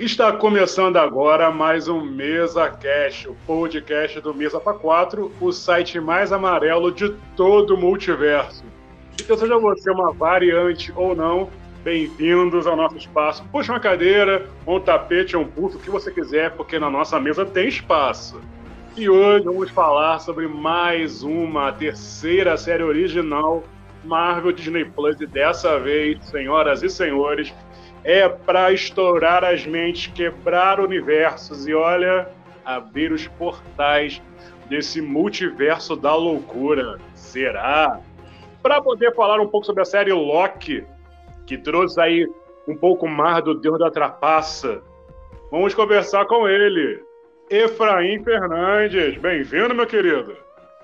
Está começando agora mais um Mesa Cash, o podcast do Mesa para 4, o site mais amarelo de todo o multiverso. Então, seja você uma variante ou não, bem-vindos ao nosso espaço. Puxa uma cadeira, um tapete, um puff, o que você quiser, porque na nossa mesa tem espaço. E hoje vamos falar sobre mais uma, terceira série original Marvel Disney Plus, e dessa vez, senhoras e senhores, é para estourar as mentes, quebrar universos e olha, abrir os portais desse multiverso da loucura. Será? Para poder falar um pouco sobre a série Loki, que trouxe aí um pouco mais do Deus da Trapaça, vamos conversar com ele. Efraim Fernandes, bem-vindo, meu querido.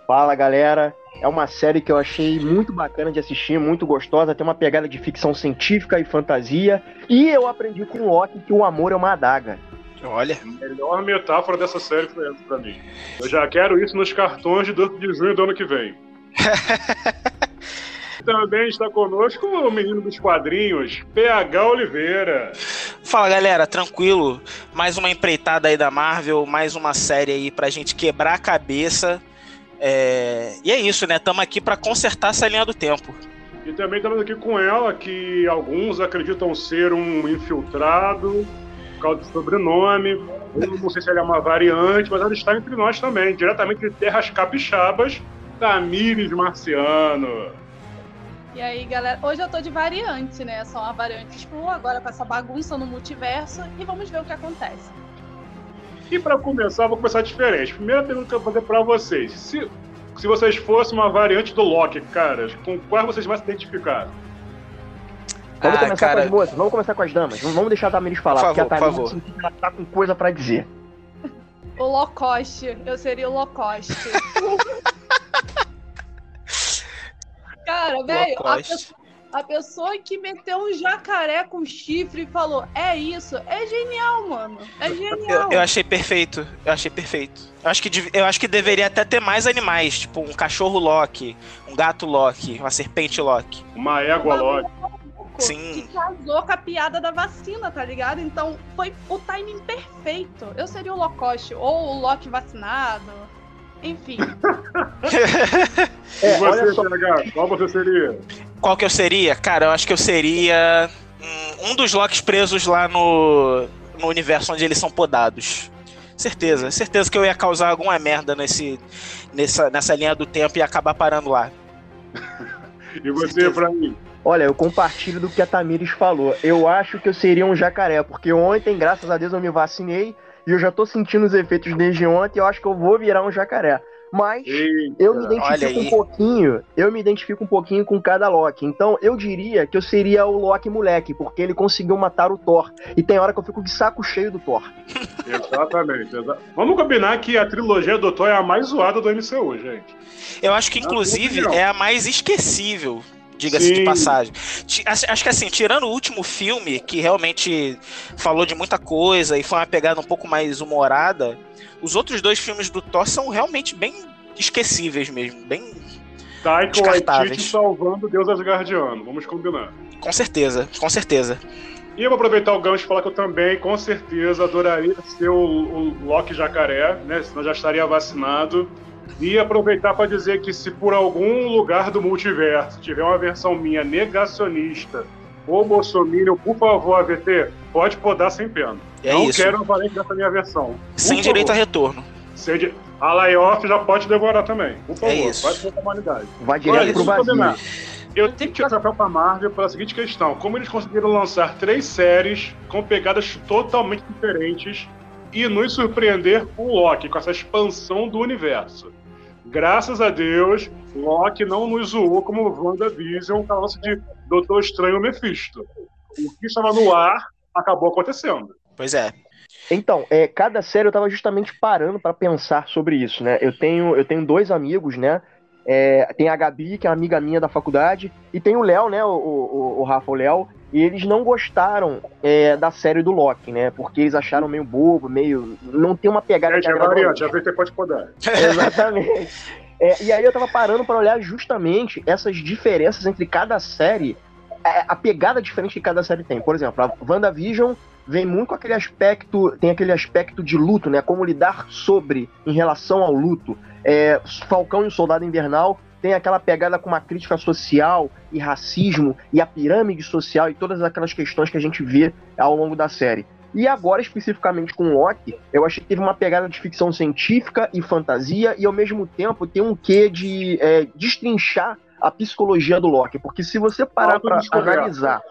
Fala, galera. É uma série que eu achei muito bacana de assistir, muito gostosa, tem uma pegada de ficção científica e fantasia. E eu aprendi com o Loki que o amor é uma adaga. Olha. A melhor metáfora dessa série foi essa pra mim. Eu já quero isso nos cartões de 12 de junho do ano que vem. Também está conosco o menino dos quadrinhos, PH Oliveira. Fala galera, tranquilo? Mais uma empreitada aí da Marvel, mais uma série aí pra gente quebrar a cabeça é... E é isso, né? Estamos aqui para consertar essa linha do tempo. E também estamos aqui com ela, que alguns acreditam ser um infiltrado, por causa do sobrenome. Eu não sei se ela é uma variante, mas ela está entre nós também, diretamente de terras capixabas, Tamires Marciano. E aí, galera, hoje eu tô de variante, né? Só uma variante Screw, agora com essa bagunça no multiverso, e vamos ver o que acontece. E para começar, vou começar diferente. Primeira pergunta que eu vou fazer para vocês: se, se vocês fossem uma variante do Loki, cara, com qual vocês mais se identificaram? Vamos ah, começar cara... com as moças, vamos começar com as damas. Vamos deixar a Tamiris falar, favor, porque a Tamiris tá com coisa para dizer. O Locoste, eu seria o Locoste. cara, velho, a pessoa a pessoa que meteu um jacaré com chifre e falou, é isso, é genial, mano. É genial. Eu, eu achei perfeito. Eu achei perfeito. Eu acho, que, eu acho que deveria até ter mais animais, tipo um cachorro Loki, um gato Loki, uma serpente Loki. Uma égua Loki. Sim. Que casou com a piada da vacina, tá ligado? Então foi o timing perfeito. Eu seria o Locoste, ou o Loki vacinado. Enfim. é, e você, só... PH, qual você seria? Qual que eu seria? Cara, eu acho que eu seria um dos Locks presos lá no, no universo onde eles são podados. Certeza, certeza que eu ia causar alguma merda nesse, nessa, nessa linha do tempo e acabar parando lá. e você, pra mim? Olha, eu compartilho do que a Tamires falou. Eu acho que eu seria um jacaré, porque ontem, graças a Deus, eu me vacinei e eu já tô sentindo os efeitos desde ontem. Eu acho que eu vou virar um jacaré. Mas Eita, eu me identifico um pouquinho, eu me identifico um pouquinho com cada Loki. Então eu diria que eu seria o Loki moleque, porque ele conseguiu matar o Thor. E tem hora que eu fico de saco cheio do Thor. Exatamente. Vamos combinar que a trilogia do Thor é a mais zoada do MCU, gente. Eu acho que inclusive é a mais esquecível diga-se de passagem. Acho que assim, tirando o último filme, que realmente falou de muita coisa e foi uma pegada um pouco mais humorada, os outros dois filmes do Thor são realmente bem esquecíveis mesmo, bem Taika descartáveis. salvando Deus Asgardiano, vamos combinar. Com certeza, com certeza. E eu vou aproveitar o gancho e falar que eu também, com certeza, adoraria ser o, o Loki Jacaré, né? Senão já estaria vacinado. E aproveitar para dizer que se por algum lugar do multiverso tiver uma versão minha negacionista ou Bolsonaro, por favor, AVT, pode podar sem pena. É Não isso. quero valente dessa minha versão. Por sem favor. direito a retorno. Sem di... A layoff já pode devorar também. Por favor, é isso. vai para a humanidade. Vai direto Olha, pro vazio. Eu tenho que tirar chapéu pra Marvel pela seguinte questão: como eles conseguiram lançar três séries com pegadas totalmente diferentes e nos surpreender com o Loki, com essa expansão do universo. Graças a Deus, Loki não nos zoou como WandaVision, com a nossa de Doutor Estranho Mephisto. O que estava no ar acabou acontecendo. Pois é. Então, é, cada série eu estava justamente parando para pensar sobre isso, né? Eu tenho, eu tenho dois amigos, né? É, tem a Gabi, que é uma amiga minha da faculdade, e tem o Léo, né? O, o, o Rafa, o Léo, e eles não gostaram é, da série do Loki, né? Porque eles acharam meio bobo, meio. Não tem uma pegada. É, já variante, já VT pode poder. Exatamente. É, e aí eu tava parando para olhar justamente essas diferenças entre cada série, é, a pegada diferente que cada série tem. Por exemplo, a WandaVision vem muito com aquele aspecto, tem aquele aspecto de luto, né? Como lidar sobre em relação ao luto. É, Falcão e o Soldado Invernal tem aquela pegada com uma crítica social e racismo e a pirâmide social e todas aquelas questões que a gente vê ao longo da série. E agora, especificamente com Loki, eu achei que teve uma pegada de ficção científica e fantasia, e ao mesmo tempo tem um quê de é, destrinchar a psicologia do Loki. Porque se você parar para analisar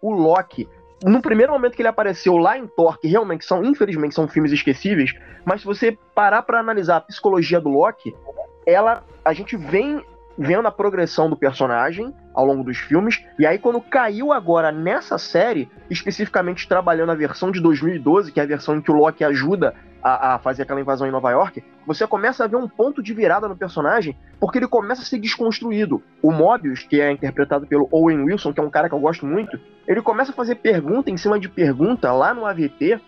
o Loki, no primeiro momento que ele apareceu lá em Thor, que realmente são, infelizmente, são filmes esquecíveis, mas se você parar para analisar a psicologia do Loki, ela, a gente vem vendo a progressão do personagem ao longo dos filmes, e aí quando caiu agora nessa série, especificamente trabalhando a versão de 2012, que é a versão em que o Loki ajuda a, a, fazer aquela invasão em Nova York, você começa a ver um ponto de virada no personagem, porque ele começa a ser desconstruído. O Mobius, que é interpretado pelo Owen Wilson, que é um cara que eu gosto muito, ele começa a fazer pergunta em cima de pergunta lá no AVT,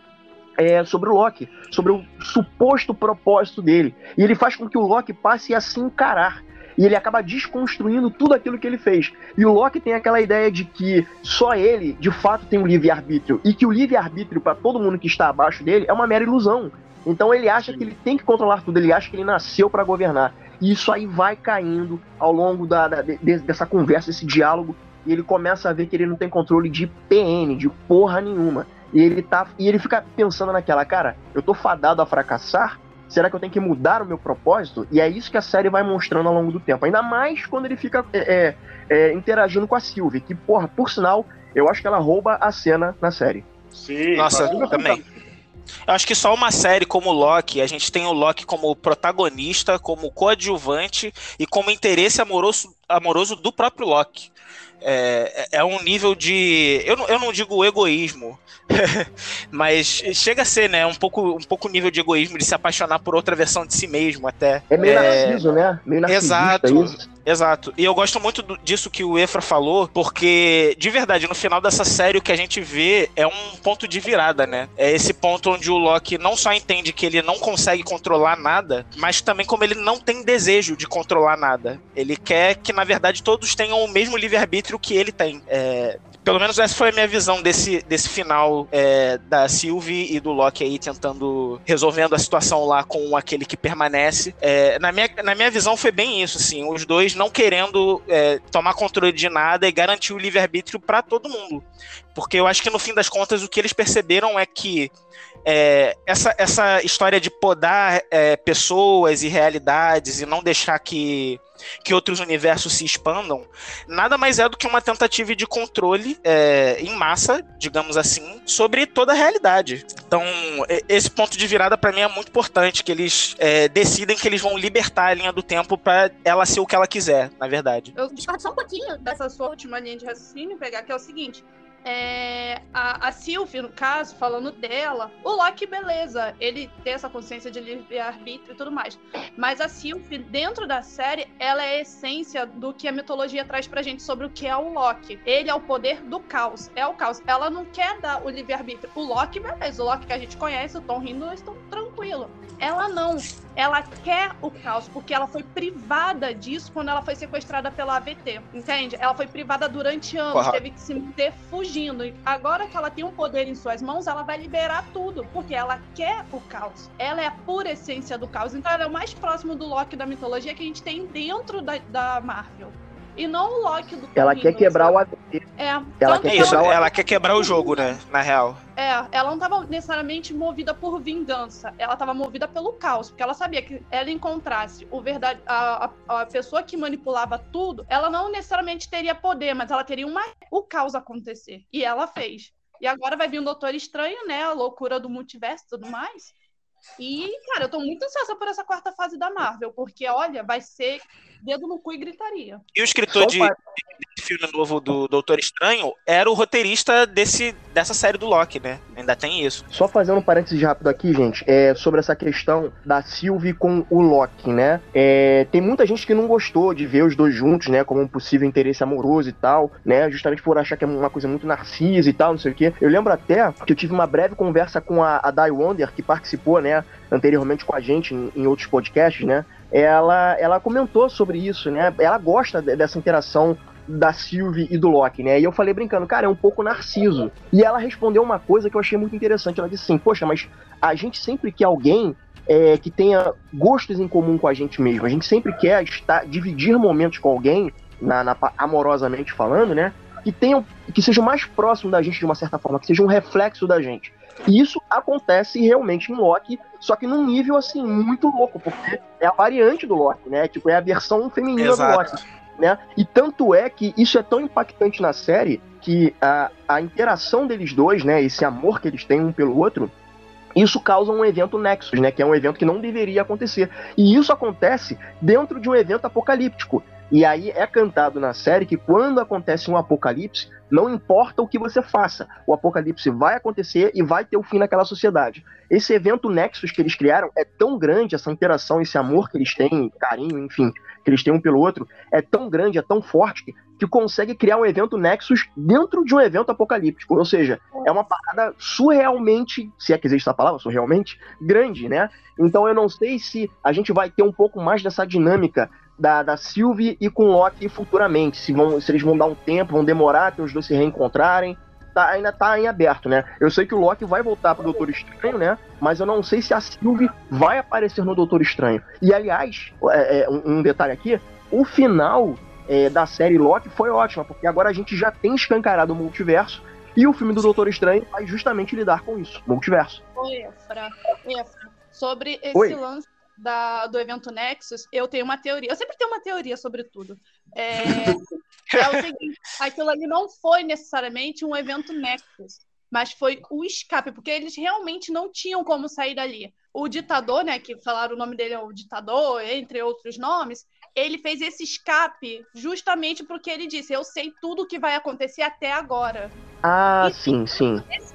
é, sobre o Loki, sobre o suposto propósito dele. E ele faz com que o Loki passe a se encarar e ele acaba desconstruindo tudo aquilo que ele fez. E o Loki tem aquela ideia de que só ele, de fato, tem um livre-arbítrio e que o livre-arbítrio para todo mundo que está abaixo dele é uma mera ilusão. Então ele acha que ele tem que controlar tudo, ele acha que ele nasceu para governar. E isso aí vai caindo ao longo da, da de, dessa conversa, desse diálogo, e ele começa a ver que ele não tem controle de PN, de porra nenhuma. E ele tá e ele fica pensando naquela, cara, eu tô fadado a fracassar, Será que eu tenho que mudar o meu propósito? E é isso que a série vai mostrando ao longo do tempo. Ainda mais quando ele fica é, é, é, interagindo com a Sylvie, que, porra, por sinal, eu acho que ela rouba a cena na série. Sim, nossa, também. Eu acho que só uma série como Loki, a gente tem o Loki como protagonista, como coadjuvante e como interesse amoroso, amoroso do próprio Loki. É, é, é um nível de. Eu não, eu não digo egoísmo, mas chega a ser, né? Um pouco, um pouco nível de egoísmo de se apaixonar por outra versão de si mesmo, até. É meio é... narciso, né? Meio Exato. Isso. Exato. E eu gosto muito disso que o Efra falou, porque, de verdade, no final dessa série, o que a gente vê é um ponto de virada, né? É esse ponto onde o Loki não só entende que ele não consegue controlar nada, mas também como ele não tem desejo de controlar nada. Ele quer que, na verdade, todos tenham o mesmo livre-arbítrio que ele tem. É, pelo menos essa foi a minha visão desse, desse final é, da Sylvie e do Loki aí tentando resolvendo a situação lá com aquele que permanece. É, na, minha, na minha visão foi bem isso, assim, os dois não querendo é, tomar controle de nada e garantir o livre-arbítrio para todo mundo. Porque eu acho que no fim das contas o que eles perceberam é que é, essa, essa história de podar é, pessoas e realidades e não deixar que, que outros universos se expandam, nada mais é do que uma tentativa de controle é, em massa, digamos assim, sobre toda a realidade. Então, esse ponto de virada para mim é muito importante, que eles é, decidem que eles vão libertar a linha do tempo para ela ser o que ela quiser, na verdade. Eu discordo só um pouquinho dessa sua última linha de raciocínio, pegar que é o seguinte é, a, a Sylvie, no caso, falando dela, o Loki, beleza, ele tem essa consciência de livre-arbítrio e tudo mais. Mas a Sylvie, dentro da série, ela é a essência do que a mitologia traz pra gente sobre o que é o Loki. Ele é o poder do caos, é o caos. Ela não quer dar o livre-arbítrio. O Loki, beleza, o Loki que a gente conhece, o Tom Hiddleston, tranquilo. Ela não. Ela quer o caos, porque ela foi privada disso quando ela foi sequestrada pela AVT. Entende? Ela foi privada durante anos, teve que se manter fugindo. Agora que ela tem um poder em suas mãos, ela vai liberar tudo, porque ela quer o caos. Ela é a pura essência do caos. Então ela é o mais próximo do Loki da mitologia que a gente tem dentro da, da Marvel. E não o Loki do Ela quer quebrar o AVT. É. Ela quer, quebrar ela, o... ela quer quebrar o jogo, né? Na real. É, ela não estava necessariamente movida por vingança. Ela estava movida pelo caos. Porque ela sabia que ela encontrasse o verdade, a, a, a, pessoa que manipulava tudo, ela não necessariamente teria poder, mas ela teria uma, o caos acontecer. E ela fez. E agora vai vir um Doutor Estranho, né? A loucura do multiverso e tudo mais. E, cara, eu tô muito ansiosa por essa quarta fase da Marvel, porque, olha, vai ser dedo no cu e gritaria. E o escritor de, de filme novo do Doutor Estranho era o roteirista desse, dessa série do Loki, né? Ainda tem isso. Só fazendo um parênteses rápido aqui, gente, é sobre essa questão da Sylvie com o Loki, né? É, tem muita gente que não gostou de ver os dois juntos, né? Como um possível interesse amoroso e tal, né? Justamente por achar que é uma coisa muito narcisa e tal, não sei o quê. Eu lembro até que eu tive uma breve conversa com a, a Dai Wonder, que participou, né? Anteriormente com a gente em, em outros podcasts, né? Ela, ela comentou sobre isso, né? Ela gosta dessa interação da Sylvie e do Loki, né? E eu falei brincando, cara, é um pouco narciso. E ela respondeu uma coisa que eu achei muito interessante. Ela disse assim: Poxa, mas a gente sempre quer alguém é, que tenha gostos em comum com a gente mesmo. A gente sempre quer estar, dividir momentos com alguém, na, na, amorosamente falando, né? Que tenham, que sejam mais próximo da gente de uma certa forma, que seja um reflexo da gente. E isso acontece realmente em Loki, só que num nível assim muito louco, porque é a variante do Loki, né? Tipo, é a versão feminina Exato. do Loki. Né? E tanto é que isso é tão impactante na série que a, a interação deles dois, né? Esse amor que eles têm um pelo outro, isso causa um evento Nexus, né? Que é um evento que não deveria acontecer. E isso acontece dentro de um evento apocalíptico. E aí é cantado na série que quando acontece um apocalipse, não importa o que você faça, o apocalipse vai acontecer e vai ter o fim naquela sociedade. Esse evento Nexus que eles criaram é tão grande, essa interação, esse amor que eles têm, carinho, enfim, que eles têm um pelo outro, é tão grande, é tão forte que, que consegue criar um evento Nexus dentro de um evento apocalíptico. Ou seja, é uma parada surrealmente, se é que existe essa palavra, surrealmente, grande, né? Então eu não sei se a gente vai ter um pouco mais dessa dinâmica da, da Sylvie e com Loki futuramente. Se, vão, se eles vão dar um tempo, vão demorar até os dois se reencontrarem. Tá, ainda tá em aberto, né? Eu sei que o Loki vai voltar pro Doutor Estranho, né? Mas eu não sei se a Sylvie vai aparecer no Doutor Estranho. E aliás, é, é, um, um detalhe aqui: o final é, da série Loki foi ótimo, porque agora a gente já tem escancarado o multiverso. E o filme do Doutor Estranho vai justamente lidar com isso, multiverso. Oi, Efra. Efra. Sobre esse Oi. lance da, do evento Nexus, eu tenho uma teoria. Eu sempre tenho uma teoria sobre tudo. É, é o seguinte: aquilo ali não foi necessariamente um evento Nexus, mas foi o escape, porque eles realmente não tinham como sair dali. O ditador, né, que falaram o nome dele é o ditador, entre outros nomes, ele fez esse escape justamente porque ele disse: Eu sei tudo o que vai acontecer até agora. Ah, e, sim, sim. Esse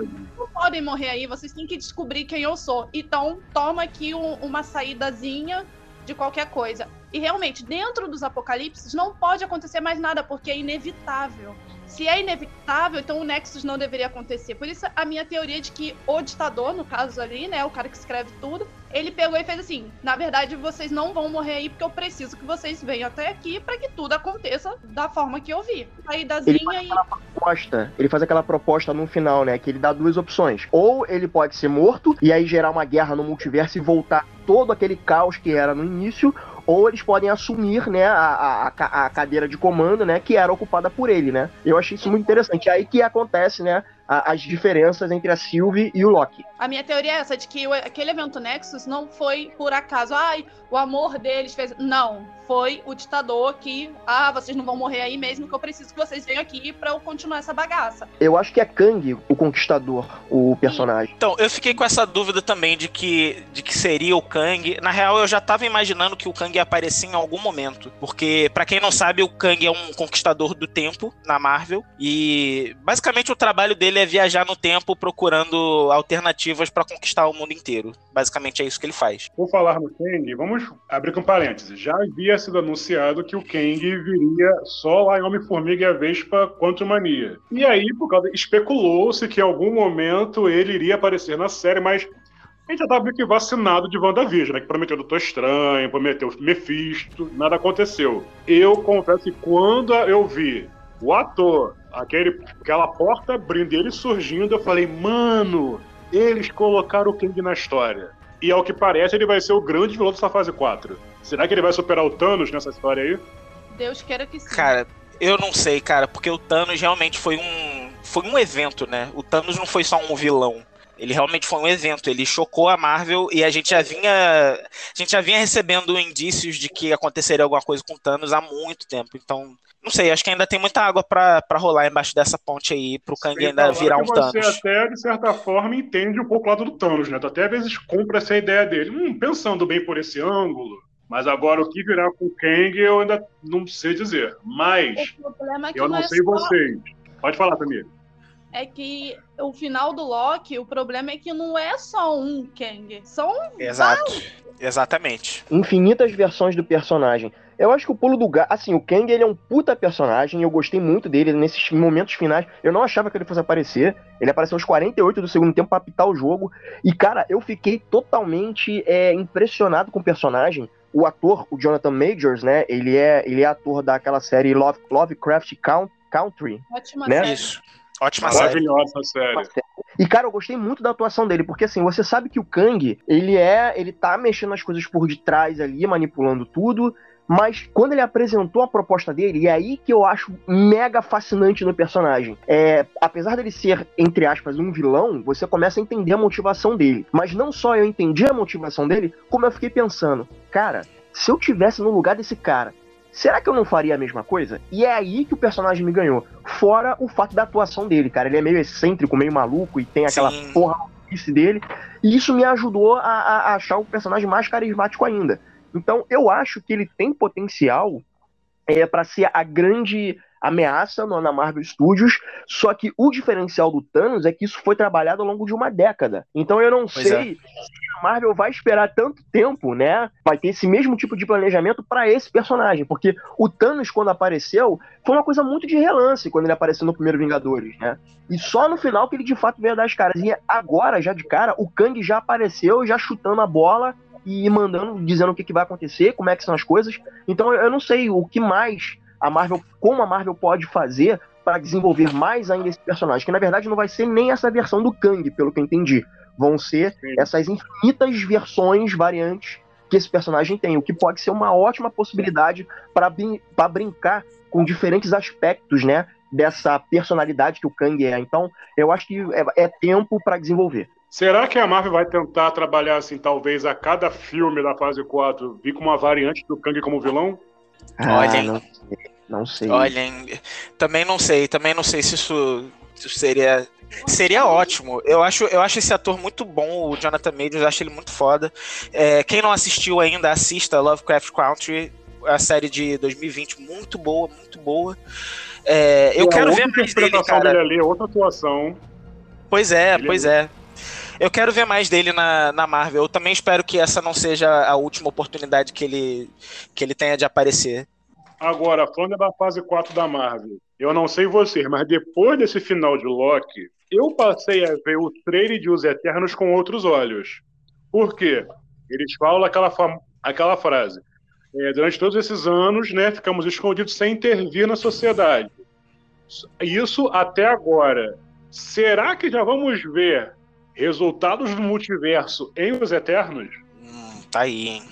tipo, não podem morrer aí, vocês têm que descobrir quem eu sou. Então, toma aqui um, uma saídazinha de qualquer coisa. E realmente, dentro dos apocalipses, não pode acontecer mais nada, porque é inevitável. Se é inevitável, então o Nexus não deveria acontecer. Por isso, a minha teoria de que o ditador, no caso ali, né, o cara que escreve tudo, ele pegou e fez assim: na verdade, vocês não vão morrer aí, porque eu preciso que vocês venham até aqui para que tudo aconteça da forma que eu vi. Aí ele faz e. Proposta, ele faz aquela proposta no final, né? Que ele dá duas opções. Ou ele pode ser morto e aí gerar uma guerra no multiverso e voltar todo aquele caos que era no início, ou eles podem assumir, né, a, a, a cadeira de comando, né, que era ocupada por ele, né. Eu achei isso muito interessante. Aí que acontece, né, as diferenças entre a Sylvie e o Loki. A minha teoria é essa, de que aquele evento Nexus não foi por acaso, ai, o amor deles fez. Não, foi o ditador que, ah, vocês não vão morrer aí mesmo, que eu preciso que vocês venham aqui para eu continuar essa bagaça. Eu acho que é Kang o conquistador, o personagem. Então, eu fiquei com essa dúvida também de que, de que seria o Kang. Na real, eu já tava imaginando que o Kang ia aparecer em algum momento, porque, para quem não sabe, o Kang é um conquistador do tempo na Marvel, e basicamente o trabalho dele é viajar no tempo procurando alternativas para conquistar o mundo inteiro. Basicamente é isso que ele faz. Por falar no Kang, vamos abrir com parênteses. Já havia sido anunciado que o Kang viria só lá em Homem-Formiga e a Vespa Quantum Mania. E aí, por causa especulou-se que em algum momento ele iria aparecer na série, mas a gente já tava meio que vacinado de WandaVision, né? Que prometeu Doutor Estranho, prometeu Mephisto, nada aconteceu. Eu confesso que quando eu vi o ator, aquele, aquela porta abrindo ele surgindo, eu falei, mano, eles colocaram o King na história. E ao que parece, ele vai ser o grande vilão dessa fase 4. Será que ele vai superar o Thanos nessa história aí? Deus queira que sim. Cara, eu não sei, cara, porque o Thanos realmente foi um. Foi um evento, né? O Thanos não foi só um vilão. Ele realmente foi um evento, ele chocou a Marvel e a gente já vinha, a gente já vinha recebendo indícios de que aconteceria alguma coisa com Thanos há muito tempo. Então, não sei, acho que ainda tem muita água para rolar embaixo dessa ponte aí pro Kang ainda virar um Thanos. Você até, de certa forma, entende um pouco o lado do Thanos, né? Tu até às vezes compra essa ideia dele. Hum, pensando bem por esse ângulo. Mas agora o que virá com o Kang eu ainda não sei dizer. Mas é eu não, não é sei só... vocês. Pode falar, Tamir é que o final do Loki, o problema é que não é só um Kang, são Exato. Vários. Exatamente. Infinitas versões do personagem. Eu acho que o pulo do gato. Assim, o Kang ele é um puta personagem. Eu gostei muito dele nesses momentos finais. Eu não achava que ele fosse aparecer. Ele apareceu aos 48 do segundo tempo pra apitar o jogo. E, cara, eu fiquei totalmente é, impressionado com o personagem o ator, o Jonathan Majors, né? Ele é, ele é ator daquela série Love, Lovecraft Country. Ótima né? série. Isso. Ótima Maravilhosa série. E, cara, eu gostei muito da atuação dele, porque assim, você sabe que o Kang, ele é. Ele tá mexendo as coisas por detrás ali, manipulando tudo. Mas quando ele apresentou a proposta dele, e é aí que eu acho mega fascinante no personagem. É, apesar dele ser, entre aspas, um vilão, você começa a entender a motivação dele. Mas não só eu entendi a motivação dele, como eu fiquei pensando, cara, se eu tivesse no lugar desse cara, será que eu não faria a mesma coisa? E é aí que o personagem me ganhou. Fora o fato da atuação dele, cara. Ele é meio excêntrico, meio maluco e tem aquela Sim. porra dele. E isso me ajudou a, a achar o personagem mais carismático ainda. Então, eu acho que ele tem potencial é, para ser a grande ameaça no, na Marvel Studios, só que o diferencial do Thanos é que isso foi trabalhado ao longo de uma década. Então eu não Pois sei se a Marvel vai esperar tanto tempo, né? Vai ter esse mesmo tipo de planejamento para esse personagem, porque o Thanos quando apareceu foi uma coisa muito de relance quando ele apareceu no primeiro Vingadores, né? E só no final que ele de fato veio dar as caras. E agora, já de cara, o Kang já apareceu, já chutando a bola e mandando, dizendo o que, que vai acontecer, como é que são as coisas. Então eu não sei o que mais a Marvel, como a Marvel pode fazer para desenvolver mais ainda esse personagem, que na verdade não vai ser nem essa versão do Kang, pelo que eu entendi. Vão ser Sim. essas infinitas versões, variantes que esse personagem tem, o que pode ser uma ótima possibilidade para brincar com diferentes aspectos, né, dessa personalidade que o Kang é. Então, eu acho que é, é tempo para desenvolver. Será que a Marvel vai tentar trabalhar assim, talvez a cada filme da fase 4 vir com uma variante do Kang como vilão? Olha, Ah, não sei. Não sei. Olhem, também não sei, também não sei se isso, se isso seria seria ótimo. Eu acho, eu acho esse ator muito bom, o Jonathan Majors, acho ele muito foda. É, quem não assistiu ainda, assista Lovecraft Country, a série de 2020, muito boa, muito boa. É, eu É, quero ver mais dele, cara. dele ali, é outra atuação. Pois é, Ele é pois é. Eu quero ver mais dele na, na Marvel. Eu também espero que essa não seja a última oportunidade que ele, que ele tenha de aparecer. Agora, falando da fase 4 da Marvel, eu não sei vocês, mas depois desse final de Loki, eu passei a ver o trailer de Os Eternos com outros olhos. Por quê? Eles falam aquela, fam- aquela frase. é, durante todos esses anos, né, ficamos escondidos sem intervir na sociedade. Isso até agora. Será que já vamos ver resultados do multiverso em Os Eternos? Hum, tá aí, hein?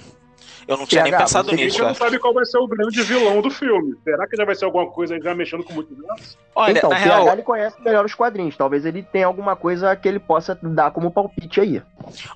Eu não tinha nem PH, pensado você A gente nisso. não sabe qual vai ser o grande vilão do filme. Será que já vai ser alguma coisa já mexendo com o multiverso? Olha, então, na o PH real, ele conhece melhor os quadrinhos. Talvez ele tenha alguma coisa que ele possa dar como palpite aí.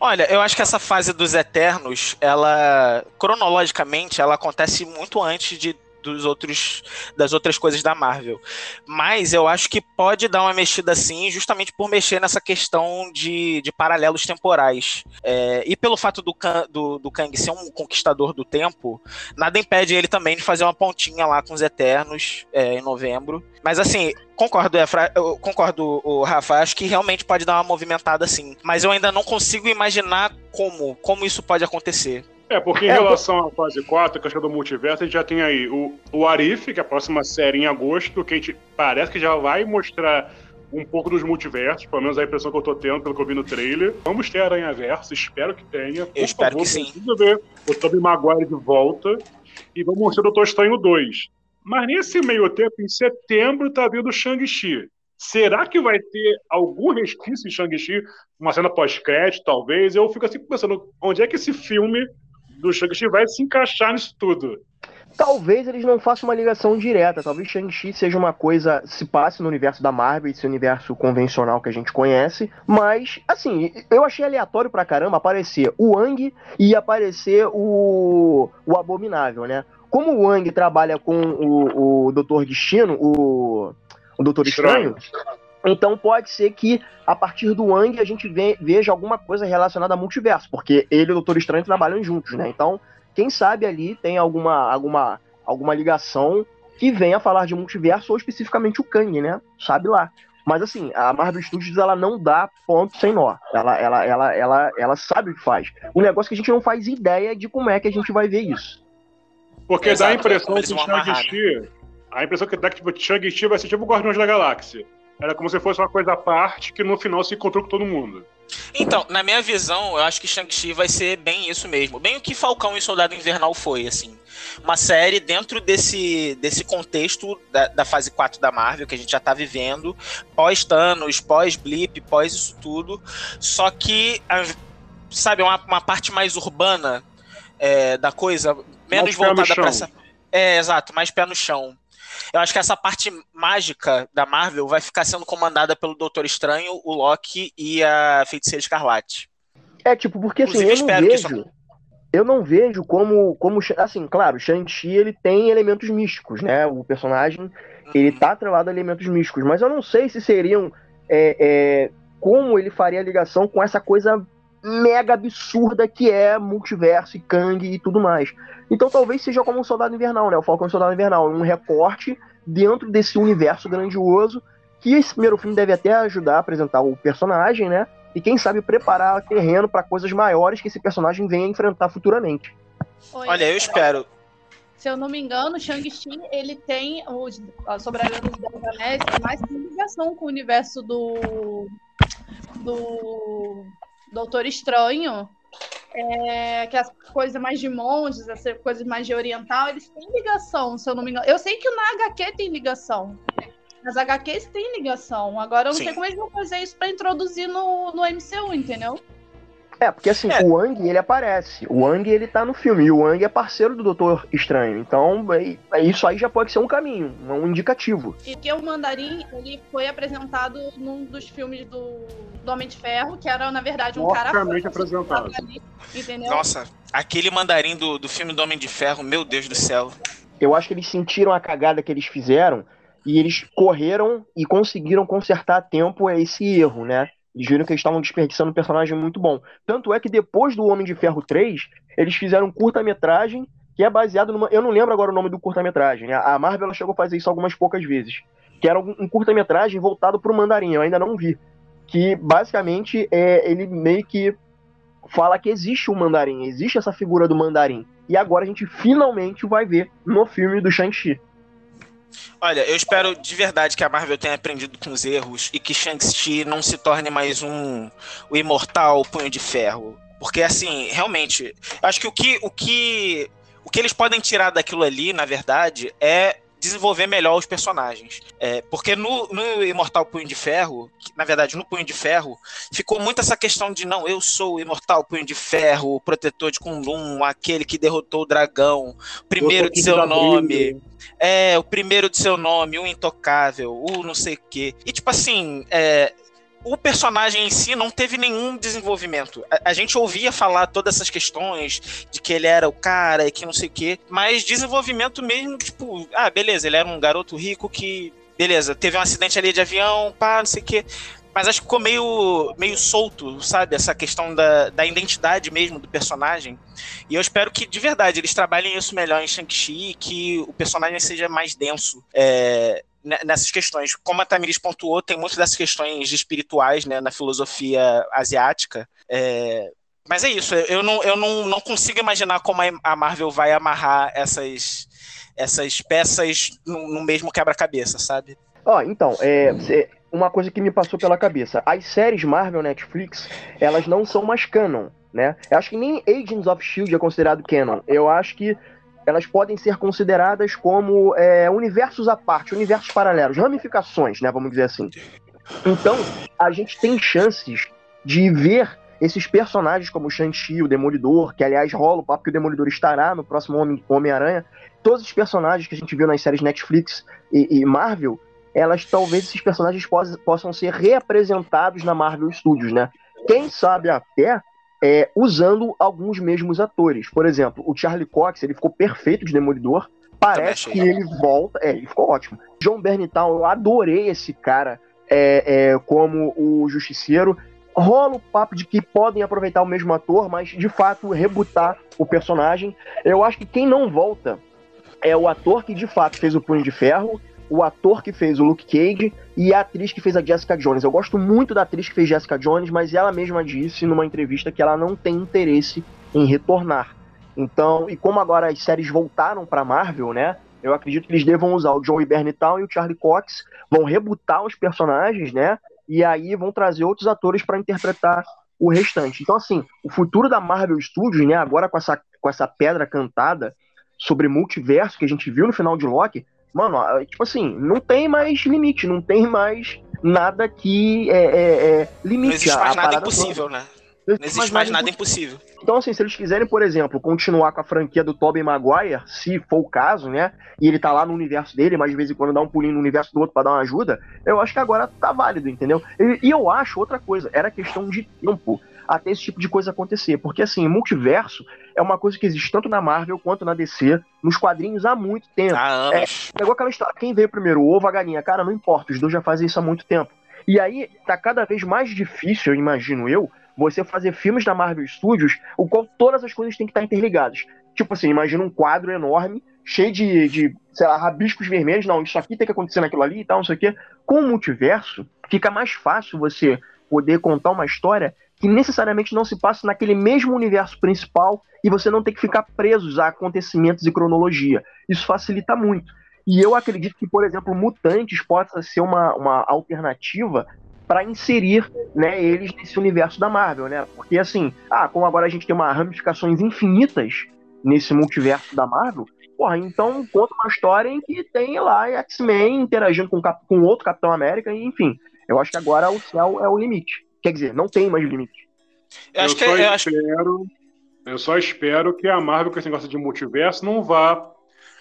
olha, eu acho que essa fase dos Eternos, ela cronologicamente, ela acontece muito antes de dos outros das outras coisas da Marvel. Mas eu acho que pode dar uma mexida assim, justamente por mexer nessa questão de, de paralelos temporais. É, e pelo fato do, do, do Kang ser um conquistador do tempo, nada impede ele também de fazer uma pontinha lá com os Eternos é, em novembro. Mas assim, concordo, Efra, eu concordo, o Rafa, acho que realmente pode dar uma movimentada assim. Mas eu ainda não consigo imaginar como, como isso pode acontecer. É, porque em É, relação à fase 4, a questão do multiverso, a gente já tem aí o, o Arif, que é a próxima série em agosto, que a gente parece que já vai mostrar um pouco dos multiversos, pelo menos a impressão que eu tô tendo pelo que eu vi no trailer. Vamos ter Aranha Verso, espero que tenha. Por Eu espero favor, que sim. Ver o Tobey Maguire de volta. E vamos ter o Doutor Estranho 2. Mas nesse meio tempo, em setembro, tá vindo o Shang-Chi. Será que vai ter algum resquício em Shang-Chi? Uma cena pós-crédito, talvez? Eu fico assim pensando, onde é que esse filme do Shang-Chi vai se encaixar nisso tudo? Talvez eles não façam uma ligação direta. Talvez Shang-Chi seja uma coisa, se passe no universo da Marvel, esse universo convencional que a gente conhece. Mas, assim, eu achei aleatório pra caramba aparecer o Wang e aparecer o, o Abominável, né? Como o Wang trabalha com o, o Doutor Destino, o, o Doutor Estranho, então pode ser que a partir do Wang a gente ve- veja alguma coisa relacionada a multiverso, porque ele e o Doutor Estranho trabalham juntos, né? Então, quem sabe ali tem alguma, alguma, alguma ligação que venha falar de multiverso ou especificamente o Kang, né? Sabe lá. Mas assim, a Marvel Studios ela não dá ponto sem nó. Ela, ela, ela, ela, ela sabe o que faz. O negócio é que a gente não faz ideia de como é que a gente vai ver isso. Porque Exato, dá a é impressão que o amarrar, Shang-Chi. A impressão que dá que tipo, Shang-Chi vai ser tipo o Guardiões da Galáxia. Era como se fosse uma coisa à parte que no final se encontrou com todo mundo. Então, na minha visão, eu acho que Shang-Chi vai ser bem isso mesmo. Bem o que Falcão e Soldado Invernal foi, assim. Uma série dentro desse, desse contexto da, da fase 4 da Marvel, que a gente já tá vivendo, pós-Thanos, pós-Blip, pós isso tudo. Só que, sabe, uma, uma parte mais urbana é, da coisa, menos voltada para essa. É, exato, mais pé no chão. Eu acho que essa parte mágica da Marvel vai ficar sendo comandada pelo Doutor Estranho, o Loki e a Feiticeira Escarlate. É, tipo, porque assim, eu não vejo... Isso... Eu não vejo como, como... Assim, claro, Shang-Chi, ele tem elementos místicos, né? O personagem, uhum. ele tá atrelado a elementos místicos. Mas eu não sei se seriam... É, é, como ele faria a ligação com essa coisa mega absurda que é multiverso e Kang e tudo mais. Então talvez seja como um Soldado Invernal, né? O Falcão Soldado Invernal, um recorte dentro desse universo grandioso que esse primeiro filme deve até ajudar a apresentar o personagem, né? E quem sabe preparar terreno para coisas maiores que esse personagem venha enfrentar futuramente. Oi, Olha, eu espero. Se eu não me engano, Shang-Chi, ele tem os, sobre a dos Anéis, mais ligação com o universo do do Doutor Estranho, é, que as coisas mais de monges, as coisas mais de oriental, eles têm ligação, se eu não me engano. Eu sei que na HQ tem ligação. As HQs têm ligação. Agora eu não Sim. sei como eles vão fazer isso para introduzir no, no MCU, entendeu? É, porque assim, é. o Wang, ele aparece. O Wang, ele tá no filme. E o Wang é parceiro do Doutor Estranho. Então, é, é, isso aí já pode ser um caminho, um indicativo. E que o Mandarim, ele foi apresentado num dos filmes do, do Homem de Ferro, que era, na verdade, um cara... apresentado. entendeu? Nossa, aquele Mandarim do, do filme do Homem de Ferro, meu Deus do céu. Eu acho que eles sentiram a cagada que eles fizeram e eles correram e conseguiram consertar a tempo esse erro, né? Eles viram que eles estavam desperdiçando um personagem muito bom. Tanto é que depois do Homem de Ferro 3, eles fizeram um curta-metragem que é baseado numa. Eu não lembro agora o nome do curta-metragem. A Marvel chegou a fazer isso algumas poucas vezes. Que era um curta-metragem voltado para o Mandarim, eu ainda não vi. Que basicamente é ele meio que fala que existe um Mandarim, existe essa figura do Mandarim. E agora a gente finalmente vai ver no filme do Shang-Chi. Olha, eu espero de verdade que a Marvel tenha aprendido com os erros e que Shang-Chi não se torne mais um o imortal punho de ferro. Porque assim, realmente, acho que o que o que o que eles podem tirar daquilo ali, na verdade, é desenvolver melhor os personagens. É, porque no, no Imortal Punho de Ferro, que, na verdade, no Punho de Ferro, ficou muito essa questão de não, eu sou o Imortal Punho de Ferro, o protetor de Kunlun, aquele que derrotou o dragão, primeiro de seu nome. É, o primeiro de seu nome, o intocável, o não sei o quê. E tipo assim, é, o personagem em si não teve nenhum desenvolvimento. A, a, gente ouvia falar todas essas questões de que ele era o cara e que não sei o quê, mas desenvolvimento mesmo, tipo, ah, beleza, ele era um garoto rico que, beleza, teve um acidente ali de avião, pá, não sei o quê. Mas acho que ficou meio, meio solto, sabe? Essa questão da, da identidade mesmo do personagem. E eu espero que, de verdade, eles trabalhem isso melhor em Shang-Chi e que o personagem seja mais denso. É, nessas questões. Como a Tamiris pontuou, tem muitas dessas questões espirituais né, na filosofia asiática. É, mas é isso, eu, não, eu não, não consigo imaginar como a Marvel vai amarrar essas, essas peças no, no mesmo quebra-cabeça, sabe? Então, é, uma coisa que me passou pela cabeça. As séries Marvel Netflix, elas não são mais canon, né? Eu acho que nem Agents of S.H.I.E.L.D. é considerado canon. Eu acho que elas podem ser consideradas como é, universos à parte, universos paralelos, ramificações, né, vamos dizer assim. Então, a gente tem chances de ver esses personagens como o Shang-Chi, o Demolidor, que aliás rola o papo que o Demolidor estará no próximo Homem-Aranha, todos os personagens que a gente viu nas séries Netflix e, e Marvel, elas talvez esses personagens possam ser reapresentados na Marvel Studios, né? Quem sabe até é, usando alguns mesmos atores. Por exemplo, o Charlie Cox, ele ficou perfeito de Demolidor. Parece que ele volta. É, ele ficou ótimo. John Bernital, eu adorei esse cara é, é, como o Justiceiro. Rola o papo de que podem aproveitar o mesmo ator, mas de fato rebutar o personagem. Eu acho que quem não volta é o ator que de fato fez o Punho de Ferro o ator que fez o Luke Cage e a atriz que fez a Jessica Jones. Eu gosto muito da atriz que fez Jessica Jones, mas ela mesma disse numa entrevista que ela não tem interesse em retornar. Então, e como agora as séries voltaram para Marvel, né? Eu acredito que eles devam usar o Joey Bernital e o Charlie Cox, vão rebutar os personagens, né? e aí vão trazer outros atores para interpretar o restante. Então, assim, o futuro da Marvel Studios, né, agora com essa, com essa pedra cantada sobre multiverso que a gente viu no final de Loki, mano, tipo assim, não tem mais limite, não tem mais nada que é, é, é limite. Não existe mais nada impossível, toda. né? Não existe mais, mais nada impossível. Então, assim, se eles quiserem, por exemplo, continuar com a franquia do Tobey Maguire, se for o caso, né? E ele tá lá no universo dele, mas de vez em quando dá um pulinho no universo do outro para dar uma ajuda, eu acho que agora tá válido, entendeu? E, e eu acho outra coisa, era questão de tempo até esse tipo de coisa acontecer. Porque, assim, multiverso é uma coisa que existe tanto na Marvel quanto na DC, nos quadrinhos há muito tempo. Ah, é, pegou aquela história, quem veio primeiro, o ovo, a galinha? Cara, não importa, os dois já fazem isso há muito tempo. E aí, tá cada vez mais difícil, imagino eu, você fazer filmes da Marvel Studios, o qual todas as coisas têm que estar interligadas. Tipo assim, imagina um quadro enorme, cheio de, de, sei lá, rabiscos vermelhos, não, isso aqui tem que acontecer naquilo ali e tal, não sei o quê. Com o multiverso, fica mais fácil você poder contar uma história que necessariamente não se passa naquele mesmo universo principal e você não tem que ficar presos a acontecimentos e cronologia. Isso facilita muito. E eu acredito que, por exemplo, Mutantes possa ser uma, uma alternativa para inserir né, eles nesse universo da Marvel, né? Porque assim, ah, como agora a gente tem uma ramificações infinitas nesse multiverso da Marvel, porra, então conta uma história em que tem lá X-Men interagindo com, com outro Capitão América, enfim. Eu acho que agora o céu é o limite. Quer dizer, não tem mais limite. Eu, eu só eu espero, acho... eu só espero que a Marvel, com esse negócio de multiverso, não vá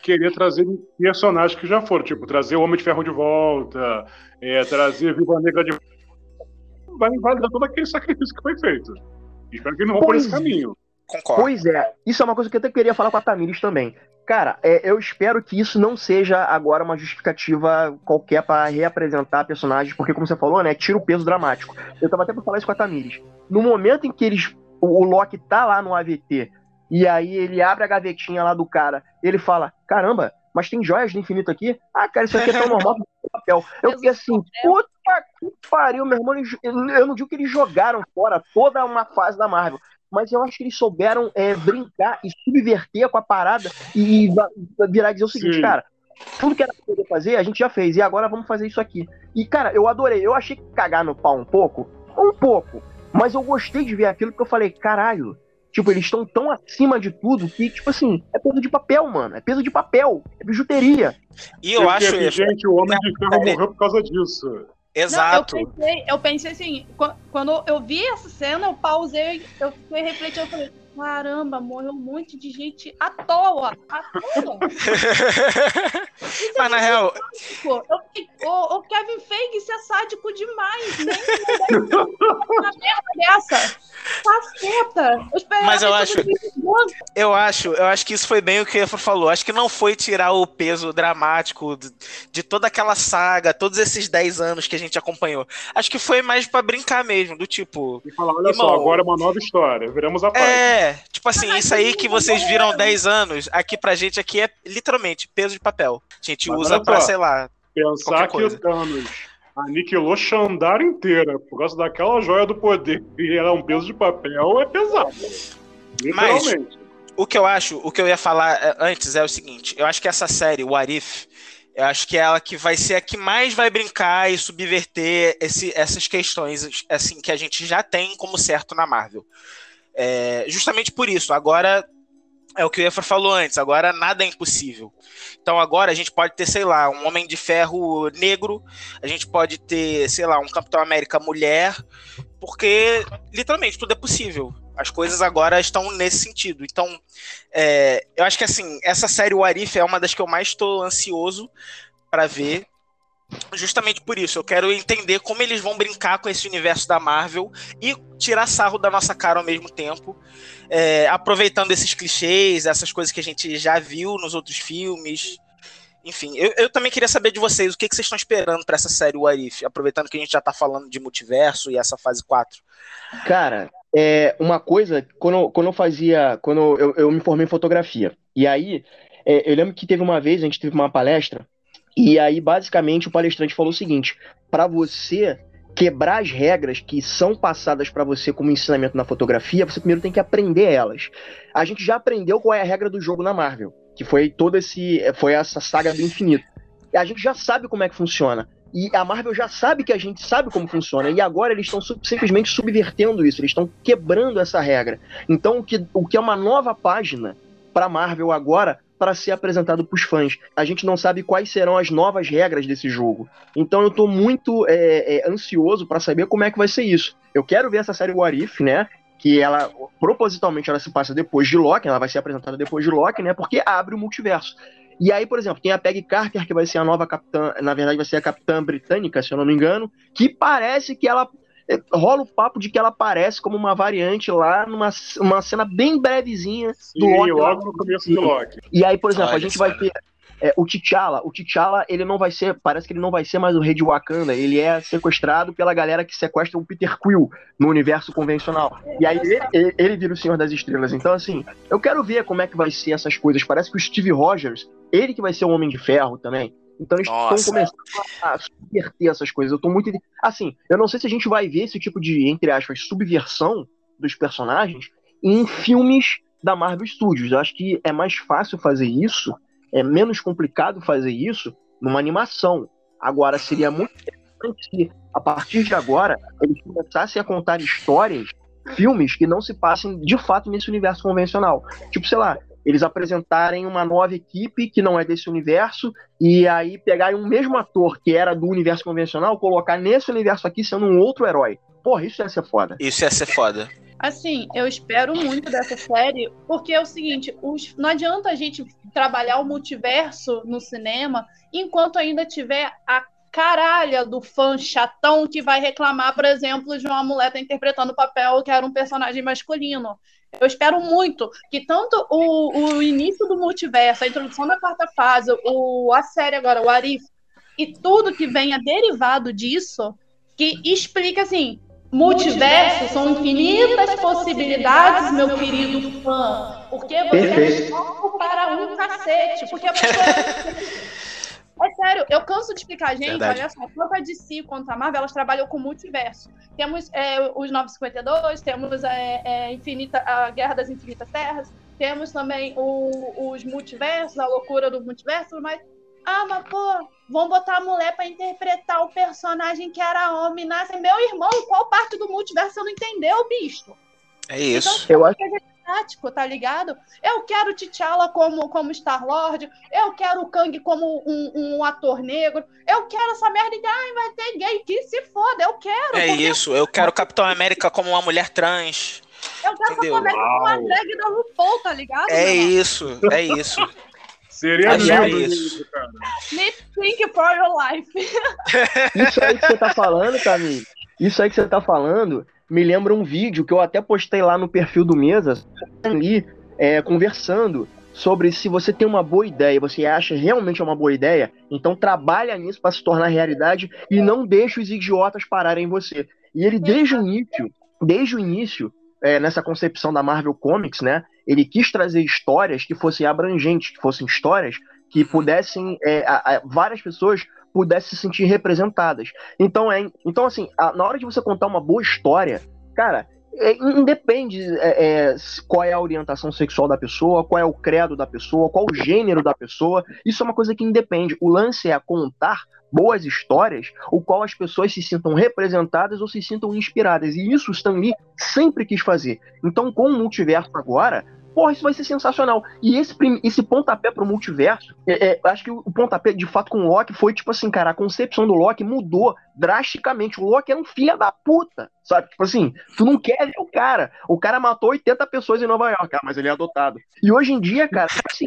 querer trazer personagens que já foram, tipo, trazer o Homem de Ferro de volta, é, trazer Viva Negra de vai invalidar todo aquele sacrifício que foi feito. Espero que não vão por esse caminho. Concordo. Pois é, isso é uma coisa que eu até queria falar com a Tamires também. Cara, é, eu espero que isso não seja agora uma justificativa qualquer para reapresentar personagens, porque, como você falou, né, tira o peso dramático. Eu tava até pra falar isso com a Tamires. No momento em que eles. O, o Loki tá lá no AVT e aí ele abre a gavetinha lá do cara, ele fala: caramba, mas tem joias do infinito aqui? Ah, cara, isso aqui é tão normal o papel. Eu fiquei assim, puta que pariu, meu irmão. Eu não digo que eles jogaram fora toda uma fase da Marvel, mas eu acho que eles souberam é, brincar e subverter com a parada e virar e dizer o seguinte, Sim. cara. Tudo que era pra poder fazer, a gente já fez, e agora vamos fazer isso aqui. E, cara, eu adorei. Eu achei que cagar no pau um pouco, um pouco. Mas eu gostei de ver aquilo porque eu falei, caralho, Tipo, eles estão tão acima de tudo que, tipo assim, é peso de papel, mano. É peso de papel. É bijuteria. E eu acho. Que, gente, o Homem de Ferro morreu por causa disso. Exato. Não, eu, pensei, eu pensei assim, quando eu vi essa cena, eu pausei, eu fiquei refletindo, eu falei, caramba, morreu um monte de gente à toa. À toa. Mas na real. Eu, o, o, Kevin Feige, isso é sádico demais, né? Uma merda dessa. Caceta! Eu Mas eu acho. Eu acho, eu acho que isso foi bem o que o falou. Acho que não foi tirar o peso dramático de, de toda aquela saga, todos esses 10 anos que a gente acompanhou. Acho que foi mais para brincar mesmo, do tipo. E falar, olha irmão, só, agora é uma nova história. Viramos a paz. É, tipo assim, isso aí que vocês viram 10 anos, aqui pra gente aqui é literalmente peso de papel. A gente Mas usa pra, sei lá. Pensar que o Thanos aniquilou Xandar inteira por causa daquela joia do poder e ela é um peso de papel, é pesado. Mas o que eu acho, o que eu ia falar é, antes é o seguinte: eu acho que essa série, o Arif, eu acho que é ela que vai ser a que mais vai brincar e subverter esse, essas questões assim que a gente já tem como certo na Marvel. É, justamente por isso, agora é o que o Efra falou antes, agora nada é impossível. Então agora a gente pode ter, sei lá, um Homem de Ferro negro, a gente pode ter, sei lá, um Capitão América mulher, porque literalmente tudo é possível. As coisas agora estão nesse sentido. Então, é, eu acho que assim, essa série O Arif é uma das que eu mais estou ansioso para ver, justamente por isso. Eu quero entender como eles vão brincar com esse universo da Marvel e tirar sarro da nossa cara ao mesmo tempo, é, aproveitando esses clichês, essas coisas que a gente já viu nos outros filmes. Enfim, eu, eu também queria saber de vocês o que, que vocês estão esperando para essa série O Arif, aproveitando que a gente já tá falando de multiverso e essa fase 4. Cara, é uma coisa, quando, quando eu fazia. Quando eu, eu me formei em fotografia. E aí, é, eu lembro que teve uma vez, a gente teve uma palestra e aí, basicamente, o palestrante falou o seguinte: para você quebrar as regras que são passadas para você como ensinamento na fotografia, você primeiro tem que aprender elas. A gente já aprendeu qual é a regra do jogo na Marvel, que foi todo esse foi essa saga do infinito. A gente já sabe como é que funciona. E a Marvel já sabe que a gente sabe como funciona. E agora eles estão simplesmente subvertendo isso. Eles estão quebrando essa regra. Então, o que, o que é uma nova página para Marvel agora para ser apresentado para os fãs. A gente não sabe quais serão as novas regras desse jogo. Então eu estou muito é, é, ansioso para saber como é que vai ser isso. Eu quero ver essa série What If, né? Que ela, propositalmente, ela se passa depois de Loki, ela vai ser apresentada depois de Loki, né? Porque abre o multiverso. E aí, por exemplo, tem a Peggy Carter, que vai ser a nova capitã, na verdade vai ser a capitã britânica, se eu não me engano, que parece que ela rola o papo de que ela aparece como uma variante lá numa uma cena bem brevezinha do Sim, Loki. logo no começo do Loki. E aí, por exemplo, Olha a gente vai ter é, o T'Challa, o T'Challa, ele não vai ser, parece que ele não vai ser mais o rei de Wakanda, ele é sequestrado pela galera que sequestra o Peter Quill no universo convencional. E aí ele, ele, ele, vira o Senhor das Estrelas. Então, assim, eu quero ver como é que vai ser essas coisas. Parece que o Steve Rogers, ele que vai ser o Homem de Ferro também. Então eles estão começando a subverter essas coisas. Eu tô muito. Assim, eu não sei se a gente vai ver esse tipo de, entre aspas, subversão dos personagens em filmes da Marvel Studios. Eu acho que é mais fácil fazer isso, é menos complicado fazer isso numa animação. Agora, seria muito interessante se, a partir de agora, eles começassem a contar histórias, filmes que não se passem de fato nesse universo convencional. Tipo, sei lá, eles apresentarem uma nova equipe que não é desse universo e aí pegarem um mesmo ator que era do universo convencional, colocar nesse universo aqui sendo um outro herói. Porra, isso ia ser foda. Isso ia ser foda. Assim, eu espero muito dessa série, porque é o seguinte, os, não adianta a gente trabalhar o multiverso no cinema enquanto ainda tiver a caralha do fã chatão que vai reclamar, por exemplo, de uma mulher tá interpretando o papel que era um personagem masculino. Eu espero muito que tanto o, o início do multiverso, a introdução da quarta fase, o, a série agora, o Arif, e tudo que venha derivado disso, que explique assim, multiverso são infinitas possibilidades, meu querido fã. Porque você é só para um cacete. Porque a pessoa É sério, eu canso de explicar, gente, Verdade. olha só, tanto a DC quanto a Marvel, elas trabalham com multiverso. Temos é, os 952, temos é, é, Infinita, a Guerra das Infinitas Terras, temos também o, os multiversos, a loucura do multiverso, mas. Ah, mas pô, vão botar a mulher para interpretar o personagem que era homem. Nasce. Meu irmão, qual parte do multiverso você não entendeu, bicho? É isso. Então, eu acho tático, tá ligado? Eu quero T'Challa como, como Star-Lord, eu quero o Kang como um, um, ator negro, eu quero essa merda de, ai, vai ter gay, que se foda, eu quero. É isso, eu quero Capitão América como uma mulher trans. Eu quero Entendeu? Capitão América como uma drag da RuPaul, tá ligado? É isso, é isso. Seria lindo isso, cara. Lip sync for your life. Isso aí que você tá falando, Camille, isso aí que você tá falando me lembra um vídeo que eu até postei lá no perfil do Mesa, ali, é, conversando sobre se você tem uma boa ideia, você acha realmente é uma boa ideia, então trabalha nisso para se tornar realidade e não deixe os idiotas pararem em você. E ele desde o início, desde o início, é, nessa concepção da Marvel Comics, né, ele quis trazer histórias que fossem abrangentes, que fossem histórias que pudessem é, a, a, várias pessoas pudessem se sentir representadas. Então é, então assim, a, na hora de você contar uma boa história, cara, é, independe é, é, qual é a orientação sexual da pessoa, qual é o credo da pessoa, qual o gênero da pessoa. Isso é uma coisa que independe. O lance é contar boas histórias, o qual as pessoas se sintam representadas ou se sintam inspiradas. E isso Stan Lee sempre quis fazer. Então, com o multiverso agora, porra, isso vai ser sensacional. E esse, esse pontapé pro multiverso, é, é, acho que o pontapé de fato com o Loki foi tipo assim, cara, a concepção do Loki mudou drasticamente. O Loki era um filho da puta, sabe? Tipo assim, tu não quer ver o cara. O cara matou 80 pessoas em Nova York, mas ele é adotado. E hoje em dia, cara, tipo assim,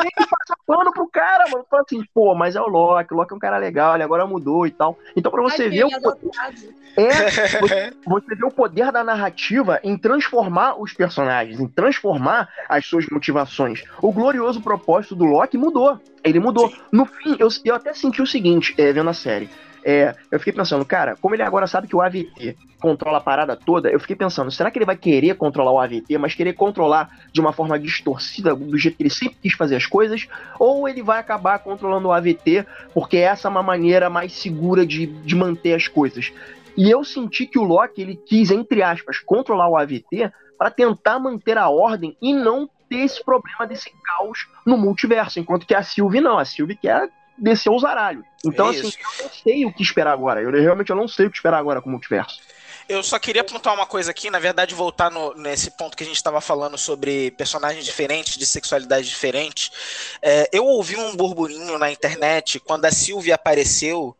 ele passa pano pro cara, mano. Fala assim, pô, mas é o Loki, o Loki é um cara legal, ele agora mudou e tal. Então, pra você Ai, ver o. É, você, você vê o poder da narrativa em transformar os personagens, em transformar as suas motivações. O glorioso propósito do Loki mudou. Ele mudou. No fim, eu, eu até senti o seguinte, é, vendo a série. É, eu fiquei pensando, cara, como ele agora sabe que o AVT controla a parada toda, eu fiquei pensando, será que ele vai querer controlar o AVT, mas querer controlar de uma forma distorcida, do jeito que ele sempre quis fazer as coisas, ou ele vai acabar controlando o AVT porque essa é uma maneira mais segura de, de manter as coisas. E eu senti que o Loki ele quis, entre aspas, controlar o AVT para tentar manter a ordem e não ter esse problema desse caos no multiverso, enquanto que a Sylvie não, a Sylvie quer desceu o zaralho. Então, é assim, eu não sei o que esperar agora. Eu realmente eu não sei o que esperar agora com o multiverso. Eu só queria apontar uma coisa aqui, na verdade, voltar no, nesse ponto que a gente estava falando sobre personagens diferentes, de sexualidade diferente. É, eu ouvi um burburinho na internet quando a Sylvie apareceu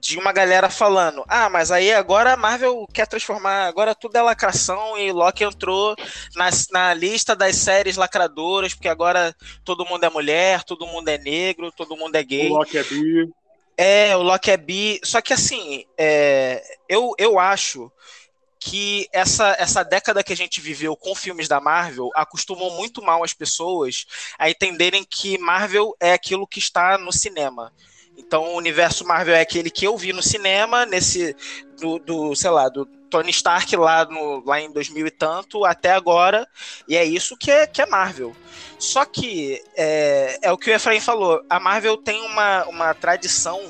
de uma galera falando: ah, mas aí agora a Marvel quer transformar, agora tudo é lacração e Loki entrou na, na lista das séries lacradoras, porque agora todo mundo é mulher, todo mundo é negro, todo mundo é gay. O Loki é bi. É, o Loki é bi. Só que assim, é, eu, eu acho que essa, essa década que a gente viveu com filmes da Marvel acostumou muito mal as pessoas a entenderem que Marvel é aquilo que está no cinema. Então, o universo Marvel é aquele que eu vi no cinema, nesse do, do sei lá, do Tony Stark lá, no, lá em 2000 e tanto até agora, e é isso que é, que é Marvel. Só que é, é o que o Efraim falou, a Marvel tem uma, uma tradição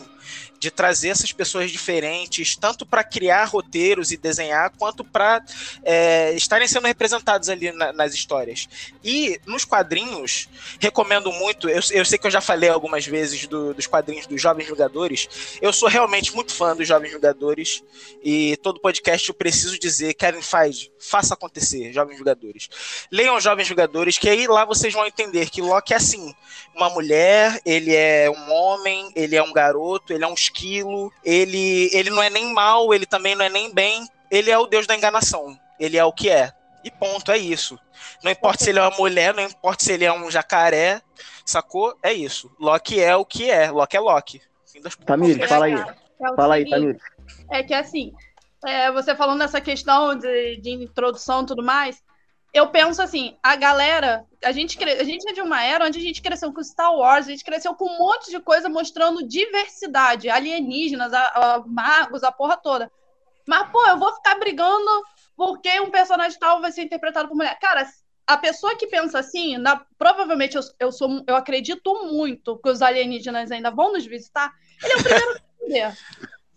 de trazer essas pessoas diferentes, tanto para criar roteiros e desenhar, quanto para é, estarem sendo representados ali na, nas histórias. E nos quadrinhos, recomendo muito, eu, eu sei que eu já falei algumas vezes do, dos quadrinhos dos Jovens Jogadores, eu sou realmente muito fã dos Jovens Jogadores, e todo podcast eu preciso dizer, Kevin Feige, faça acontecer, Jovens Jogadores. Leiam Jovens Jogadores, que aí lá vocês vão entender que Loki é assim, uma mulher, ele é um homem, ele é um garoto, ele é um esquilo, ele, ele não é nem mal, ele também não é nem bem, ele é o deus da enganação. Ele é o que é. E ponto, é isso. Não importa se ele é uma mulher, não importa se ele é um jacaré, sacou? É isso. Loki é o que é. Loki é Loki. Tamir, fala aí. É fala aí, Tamir. É que assim, é, você falando nessa questão de, de introdução e tudo mais, eu penso assim, a galera, a gente, a gente é de uma era onde a gente cresceu com Star Wars, a gente cresceu com um monte de coisa mostrando diversidade, alienígenas, a, a, magos, a porra toda. Mas, pô, eu vou ficar brigando porque um personagem tal vai ser interpretado por mulher. Cara, a pessoa que pensa assim, na, provavelmente eu, eu, sou, eu acredito muito que os alienígenas ainda vão nos visitar, ele é o primeiro a entender.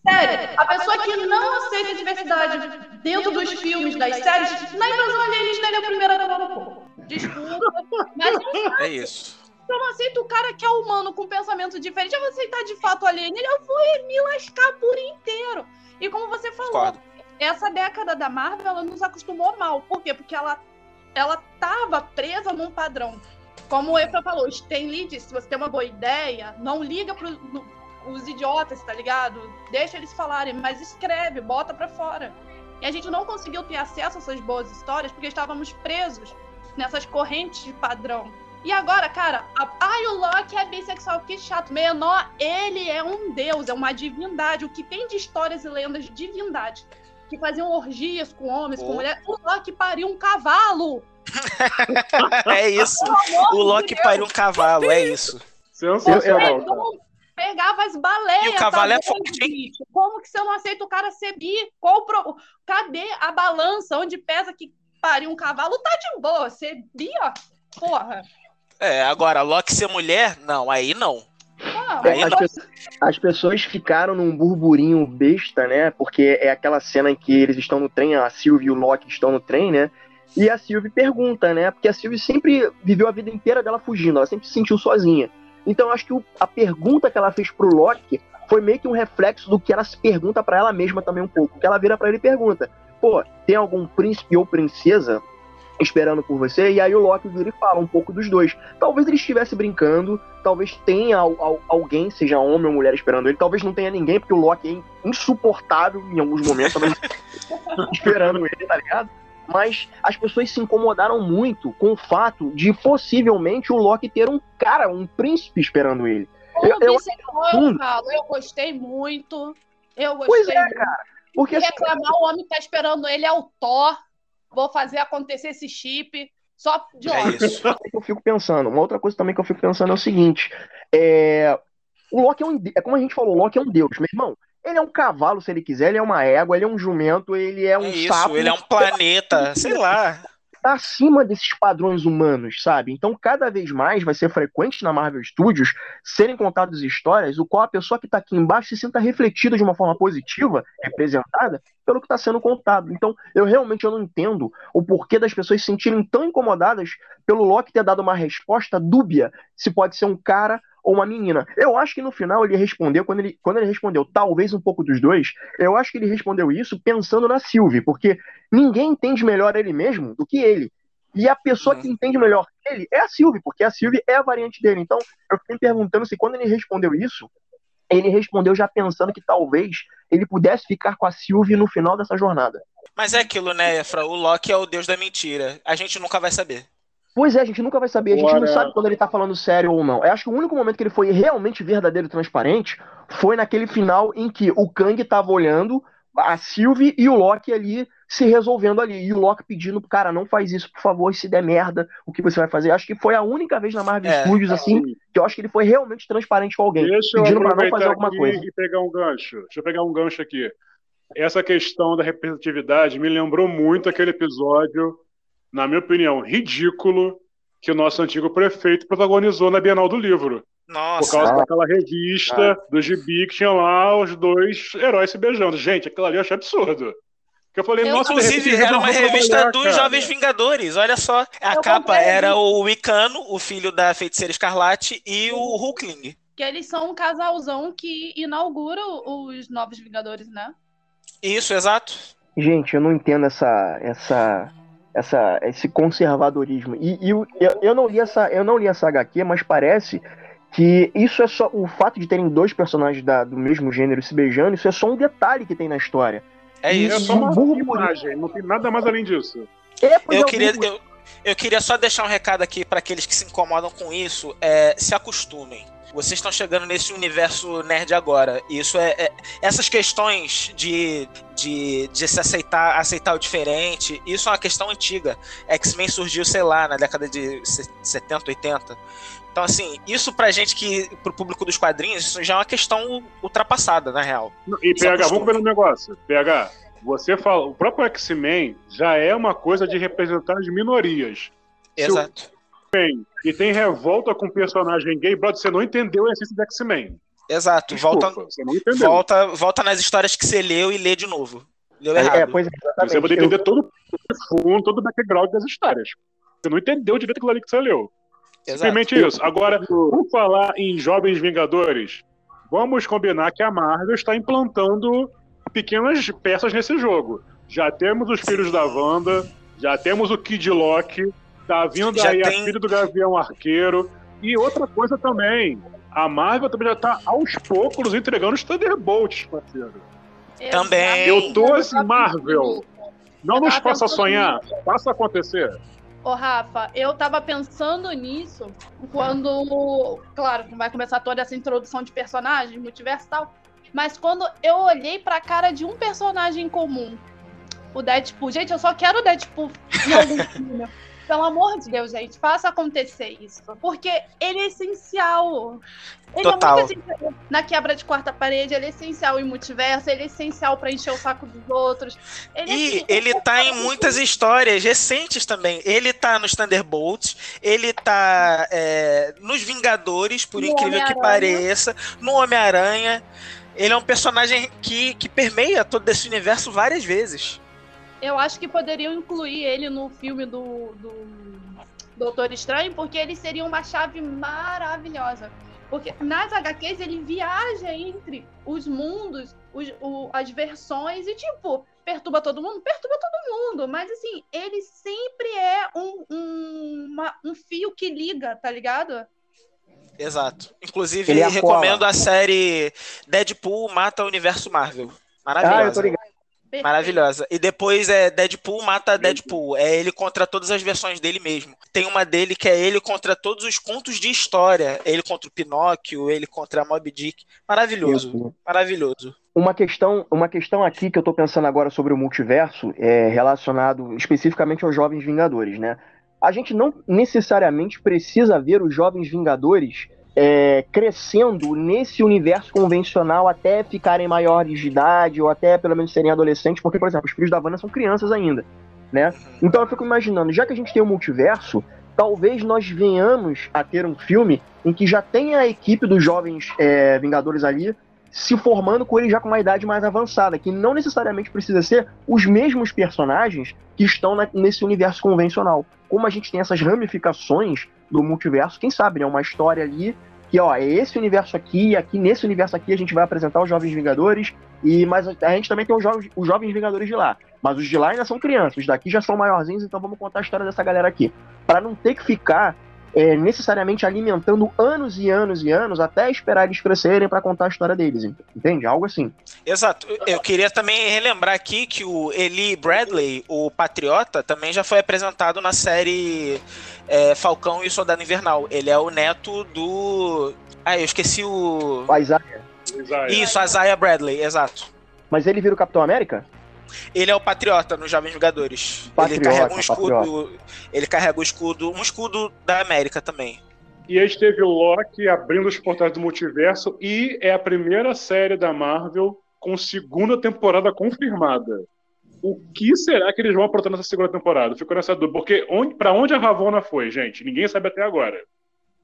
Sério, a pessoa que não aceita a diversidade dentro dos filmes, das séries, na invasão alienígena ele é o primeiro a dar no corpo. Desculpa, mas é isso. Eu não aceito o cara que é humano com pensamento diferente. Eu vou aceitar de fato alienígena, eu vou me lascar por inteiro. E como você falou, essa década da Marvel ela nos acostumou mal. Por quê? Porque ela ela tava presa num padrão. Como o Efra falou, Stan Lee disse, se você tem uma boa ideia, não liga pro, os idiotas, tá ligado? Deixa eles falarem, mas escreve, bota pra fora. E a gente não conseguiu ter acesso a essas boas histórias porque estávamos presos nessas correntes de padrão. E agora, cara, a... ai, o Loki é bissexual, que chato. Menor, ele é um deus, é uma divindade. O que tem de histórias e lendas de divindade que faziam orgias com homens, oh. com mulheres. O Loki pariu um cavalo. é isso. O Loki pariu um cavalo, é isso. Sensacional pegava as baleias. E o cavalo é forte, hein? Como que você não aceita o cara ser bi? Qual pro... Cadê a balança onde pesa que pariu um cavalo? Tá de boa, ser bi, ó. Porra. É, agora, Loki ser mulher? Não, aí não. Ah, aí as, não. Pessoas, as pessoas ficaram num burburinho besta, né? Porque é aquela cena em que eles estão no trem, a Sylvie e o Loki estão no trem, né? E a Sylvie pergunta, né? Porque a Sylvie sempre viveu a vida inteira dela fugindo, ela sempre se sentiu sozinha. Então acho que o, a pergunta que ela fez pro Loki foi meio que um reflexo do que ela se pergunta para ela mesma também um pouco. Que ela vira para ele e pergunta: pô, tem algum príncipe ou princesa esperando por você? E aí o Loki vira e fala um pouco dos dois. Talvez ele estivesse brincando, talvez tenha alguém, seja homem ou mulher, esperando ele. Talvez não tenha ninguém, porque o Loki é insuportável em alguns momentos, talvez esperando ele, tá ligado? Mas as pessoas se incomodaram muito com o fato de possivelmente o Loki ter um cara, um príncipe esperando ele. Como eu, eu, eu, falo, eu gostei muito. Eu gostei pois é, muito. cara. Porque assim, reclamar, o homem tá esperando ele é o Thor. Vou fazer acontecer esse chip. Só de é isso. Eu fico pensando. Uma outra coisa também que eu fico pensando é o seguinte: é... o Loki é um. É como a gente falou, o Loki é um deus, meu irmão. Ele é um cavalo, se ele quiser, ele é uma égua, ele é um jumento, ele é um é isso, sapo. Ele é um planeta, sei lá. Tá acima desses padrões humanos, sabe? Então, cada vez mais vai ser frequente na Marvel Studios serem contadas histórias o qual a pessoa que tá aqui embaixo se sinta refletida de uma forma positiva, representada, pelo que está sendo contado. Então, eu realmente eu não entendo o porquê das pessoas se sentirem tão incomodadas pelo Loki ter dado uma resposta dúbia se pode ser um cara ou uma menina. Eu acho que no final ele respondeu, quando ele, quando ele respondeu talvez um pouco dos dois, eu acho que ele respondeu isso pensando na Sylvie, porque ninguém entende melhor ele mesmo do que ele. E a pessoa que uhum. entende melhor ele é a Sylvie, porque a Sylvie é a variante dele. Então, eu fiquei me perguntando se quando ele respondeu isso, ele respondeu já pensando que talvez ele pudesse ficar com a Sylvie no final dessa jornada. Mas é aquilo, né, Efra? O Loki é o deus da mentira. A gente nunca vai saber. Pois é, a gente nunca vai saber. A gente não sabe quando ele tá falando sério ou não. Eu acho que o único momento que ele foi realmente verdadeiro e transparente foi naquele final em que o Kang tava olhando a Sylvie e o Loki ali se resolvendo ali. E o Loki pedindo, cara, não faz isso, por favor, se der merda, o que você vai fazer? Acho que foi a única vez na Marvel é, Studios, assim, que eu acho que ele foi realmente transparente com alguém. Deixa pedindo pra não fazer alguma coisa. E pegar um gancho. Deixa eu pegar um gancho aqui. Essa questão da representatividade me lembrou muito aquele episódio, na minha opinião, ridículo, que o nosso antigo prefeito protagonizou na Bienal do Livro. Nossa. Por causa daquela revista ah. do Gibi que tinha lá os dois heróis se beijando. Gente, aquilo ali eu achei absurdo. Que eu falei, eu, nossa, Inclusive, era uma revista dos cara. Jovens Vingadores. Olha só. A eu capa comprei. era o Wicano, o filho da feiticeira Escarlate, e o Hulkling. Que eles são um casalzão que inaugura os Novos Vingadores, né? Isso, exato. Gente, eu não entendo essa, essa, essa, esse conservadorismo. E, e eu, eu, não li essa, eu não li essa HQ, mas parece que isso é só o fato de terem dois personagens da, do mesmo gênero se beijando, isso é só um detalhe que tem na história. É isso. É só uma imagem, não tem nada mais além disso. É, eu, queria, eu, eu queria só deixar um recado aqui para aqueles que se incomodam com isso. É, se acostumem. Vocês estão chegando nesse universo nerd agora. Isso é, é, essas questões de, de, de se aceitar, aceitar o diferente, isso é uma questão antiga. X-Men surgiu, sei lá, na década de 70, 80. Então, assim, isso pra gente que, pro público dos quadrinhos, isso já é uma questão ultrapassada, na real. E PH, vamos ver um negócio. PH, você fala, o próprio X-Men já é uma coisa de representar as minorias. Exato. X-Men e tem revolta com personagem gay, brother, você não entendeu a essência do X-Men. Exato, Desculpa, volta, volta, volta nas histórias que você leu e lê de novo. Leu é, errado. É, pois é, você vai entender Eu... todo o fundo, todo o background das histórias. Você não entendeu direito aquilo ali que você leu. Simplesmente isso. Agora, por falar em Jovens Vingadores, vamos combinar que a Marvel está implantando pequenas peças nesse jogo. Já temos os filhos da Wanda, já temos o Kid Loki, tá vindo já aí tem... a filha do Gavião Arqueiro. E outra coisa também, a Marvel também já tá aos poucos entregando os Thunderbolts, parceiro. Também. Eu tô assim, Marvel. Não nos faça sonhar, faça acontecer. Ô, Rafa, eu tava pensando nisso quando, claro, vai começar toda essa introdução de personagens, multiverso e tal, mas quando eu olhei pra cara de um personagem comum, o Deadpool, gente, eu só quero o Deadpool em algum filme. Pelo amor de Deus, gente, faça acontecer isso. Porque ele é essencial. Ele Total. é muito essencial na quebra de quarta parede, ele é essencial em multiverso, ele é essencial para encher o saco dos outros. Ele é e é, ele tá em muitas histórias recentes também. Ele tá nos Thunderbolts, ele tá é, nos Vingadores, por no incrível que pareça, no Homem-Aranha. Ele é um personagem que, que permeia todo esse universo várias vezes eu acho que poderiam incluir ele no filme do, do Doutor Estranho, porque ele seria uma chave maravilhosa. Porque nas HQs ele viaja entre os mundos, os, o, as versões, e tipo, perturba todo mundo? Perturba todo mundo. Mas assim, ele sempre é um, um, uma, um fio que liga, tá ligado? Exato. Inclusive, recomendo a série Deadpool Mata o Universo Marvel. Maravilhosa. Ah, eu tô ligado. Perfeito. Maravilhosa. E depois é Deadpool mata Deadpool. É ele contra todas as versões dele mesmo. Tem uma dele que é ele contra todos os contos de história. Ele contra o Pinóquio, ele contra a Mob Dick. Maravilhoso. Isso. Maravilhoso. Uma questão, uma questão aqui que eu tô pensando agora sobre o multiverso é relacionado especificamente aos Jovens Vingadores, né? A gente não necessariamente precisa ver os Jovens Vingadores é, crescendo nesse universo convencional até ficarem maiores de idade ou até pelo menos serem adolescentes, porque, por exemplo, os filhos da Wanda são crianças ainda, né? Então eu fico imaginando, já que a gente tem um multiverso, talvez nós venhamos a ter um filme em que já tenha a equipe dos jovens é, Vingadores ali se formando com ele já com uma idade mais avançada, que não necessariamente precisa ser os mesmos personagens que estão na, nesse universo convencional. Como a gente tem essas ramificações do multiverso, quem sabe, né? Uma história ali que, ó, é esse universo aqui, e aqui nesse universo aqui a gente vai apresentar os Jovens Vingadores, e mas a gente também tem os Jovens, os jovens Vingadores de lá. Mas os de lá ainda são crianças, os daqui já são maiorzinhos, então vamos contar a história dessa galera aqui. para não ter que ficar é, necessariamente alimentando anos e anos e anos até esperar eles crescerem para contar a história deles, entende? Algo assim. Exato. Eu queria também relembrar aqui que o Eli Bradley, o Patriota, também já foi apresentado na série é, Falcão e o Soldado Invernal. Ele é o neto do. Ah, eu esqueci o. O Isaiah. Isso, Isaiah Bradley, exato. Mas ele vira o Capitão América? Ele é o patriota nos Jovens Jogadores. Patriota, ele carrega um escudo. Patriota. Ele carrega um escudo. Um escudo da América também. E aí teve o Loki abrindo os portais do multiverso e é a primeira série da Marvel com segunda temporada confirmada. O que será que eles vão aprontar nessa segunda temporada? Ficou nessa dúvida. Porque onde, pra onde a Ravonna foi, gente? Ninguém sabe até agora.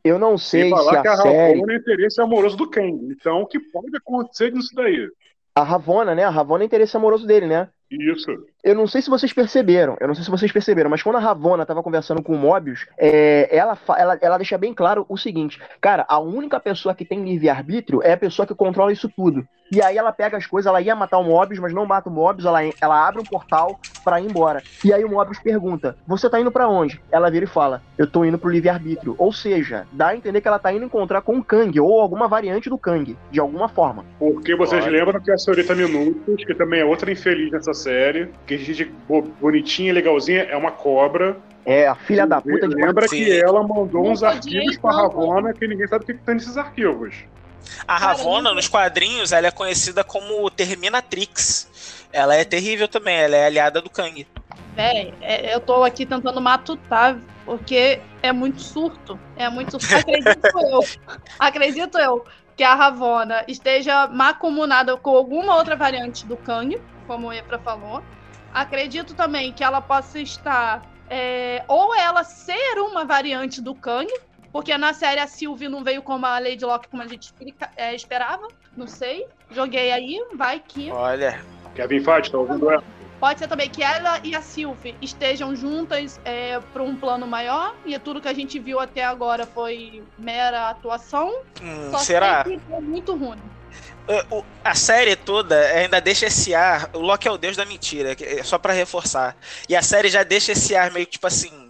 Eu não sei e falar se que a, a série... Ravonna é interesse amoroso do Kang. Então, o que pode acontecer nisso daí? A Ravonna, né? A Ravonna é interesse amoroso dele, né? Isso. Eu não sei se vocês perceberam, eu não sei se vocês perceberam, mas quando a Ravonna tava conversando com o Mobius, é, ela, ela, ela deixa bem claro o seguinte: cara, a única pessoa que tem livre-arbítrio é a pessoa que controla isso tudo. E aí ela pega as coisas, ela ia matar o Mobius, mas não mata o Mobius, ela, ela abre um portal para ir embora. E aí o Mobius pergunta: Você tá indo para onde? Ela vira e fala: Eu tô indo pro livre-arbítrio. Ou seja, dá a entender que ela tá indo encontrar com o Kang, ou alguma variante do Kang, de alguma forma. Porque vocês Olha. lembram que a senhorita Minutos, que também é outra infeliz nessa série, gente bonitinha, legalzinha, é uma cobra. É, a filha da puta de Lembra que ela mandou uns arquivos pra Ravonna que ninguém sabe o que, que tem nesses arquivos. A Ravonna, nos quadrinhos, ela é conhecida como Terminatrix. Ela é terrível também, ela é aliada do Kang. Véi, é, eu tô aqui tentando matutar, porque é muito surto. É muito surto. Acredito eu. Acredito eu que a Ravonna esteja macumunada com alguma outra variante do Kang, como o Efra falou. Acredito também que ela possa estar. É, ou ela ser uma variante do Kang, porque na série a Sylvie não veio como a Lady Locke como a gente é, esperava. Não sei. Joguei aí, vai que. Olha. Kevin Feige, tá ouvindo ela? Pode ser também que ela e a Sylvie estejam juntas é, para um plano maior e tudo que a gente viu até agora foi mera atuação. Hum, será? Que é muito ruim. É, a série toda ainda deixa esse ar. O Loki é o deus da mentira, é só para reforçar. E a série já deixa esse ar meio tipo assim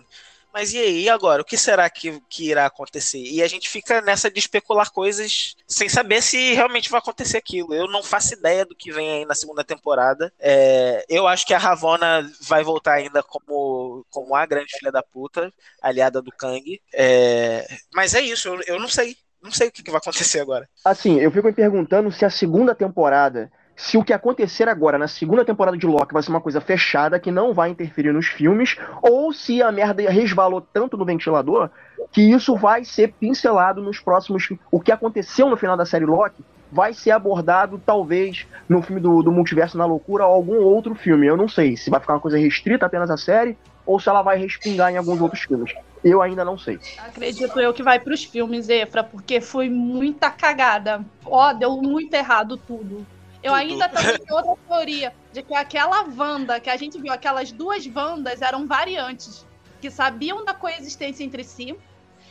mas e aí, agora? O que será que, que irá acontecer? E a gente fica nessa de especular coisas sem saber se realmente vai acontecer aquilo. Eu não faço ideia do que vem aí na segunda temporada. É, eu acho que a Ravonna vai voltar ainda como, como a grande filha da puta, aliada do Kang. É, mas é isso, eu, eu não sei. Não sei o que, que vai acontecer agora. Assim, eu fico me perguntando se a segunda temporada se o que acontecer agora na segunda temporada de Loki vai ser uma coisa fechada que não vai interferir nos filmes, ou se a merda resvalou tanto no ventilador que isso vai ser pincelado nos próximos. O que aconteceu no final da série Loki vai ser abordado, talvez, no filme do, do Multiverso na Loucura ou algum outro filme. Eu não sei se vai ficar uma coisa restrita apenas à série ou se ela vai respingar em alguns outros filmes. Eu ainda não sei. Acredito eu que vai para os filmes, Efra, porque foi muita cagada. Ó, deu muito errado tudo. Eu ainda também tenho outra teoria de que aquela Wanda, que a gente viu, aquelas duas Wandas eram variantes que sabiam da coexistência entre si.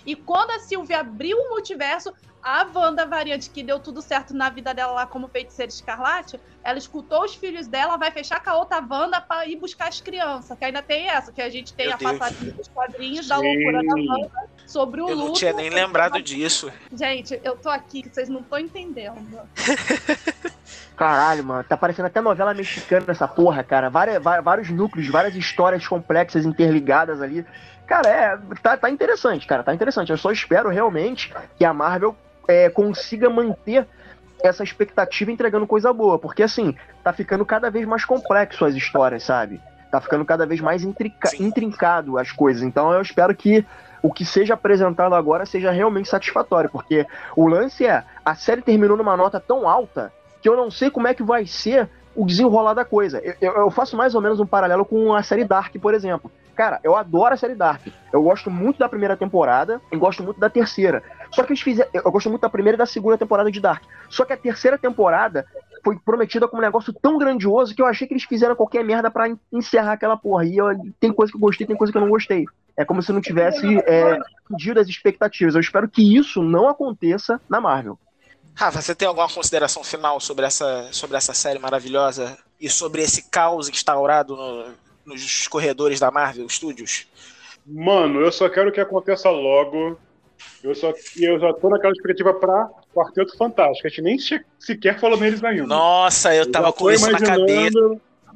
E quando a Sylvia abriu o multiverso, a Wanda variante que deu tudo certo na vida dela lá como feiticeira escarlate, ela escutou os filhos dela, vai fechar com a outra Wanda para ir buscar as crianças. Que ainda tem essa, que a gente tem Meu a passagem dos quadrinhos Sim. da loucura da Wanda sobre o eu luto. Eu não tinha nem lembrado disso. Gente, eu tô aqui, que vocês não estão entendendo. Caralho, mano, tá parecendo até novela mexicana essa porra, cara. Várias, vários núcleos, várias histórias complexas interligadas ali. Cara, é, tá, tá interessante, cara, tá interessante. Eu só espero realmente que a Marvel é, consiga manter essa expectativa entregando coisa boa, porque assim, tá ficando cada vez mais complexo as histórias, sabe? Tá ficando cada vez mais intrinca intrincado as coisas. Então eu espero que o que seja apresentado agora seja realmente satisfatório, porque o lance é, a série terminou numa nota tão alta que eu não sei como é que vai ser o desenrolar da coisa. Eu, eu, faço mais ou menos um paralelo com a série Dark, por exemplo. Cara, eu adoro a série Dark. Eu gosto muito da primeira temporada e gosto muito da terceira. Só que eles fizeram. Eu gosto muito da primeira e da segunda temporada de Dark. Só que a terceira temporada foi prometida como um negócio tão grandioso que eu achei que eles fizeram qualquer merda para encerrar aquela porra. E eu, tem coisa que eu gostei, tem coisa que eu não gostei. É como se não tivesse é, as expectativas. Eu espero que isso não aconteça na Marvel. Rafa, você tem alguma consideração final sobre essa, sobre essa série maravilhosa e sobre esse caos instaurado no, nos corredores da Marvel Studios? Mano, eu só quero que aconteça logo. Eu só eu já tô naquela expectativa pra Quarteto Fantástico. A gente nem sequer falou neles ainda. Nossa, eu, eu tava com isso na cabeça.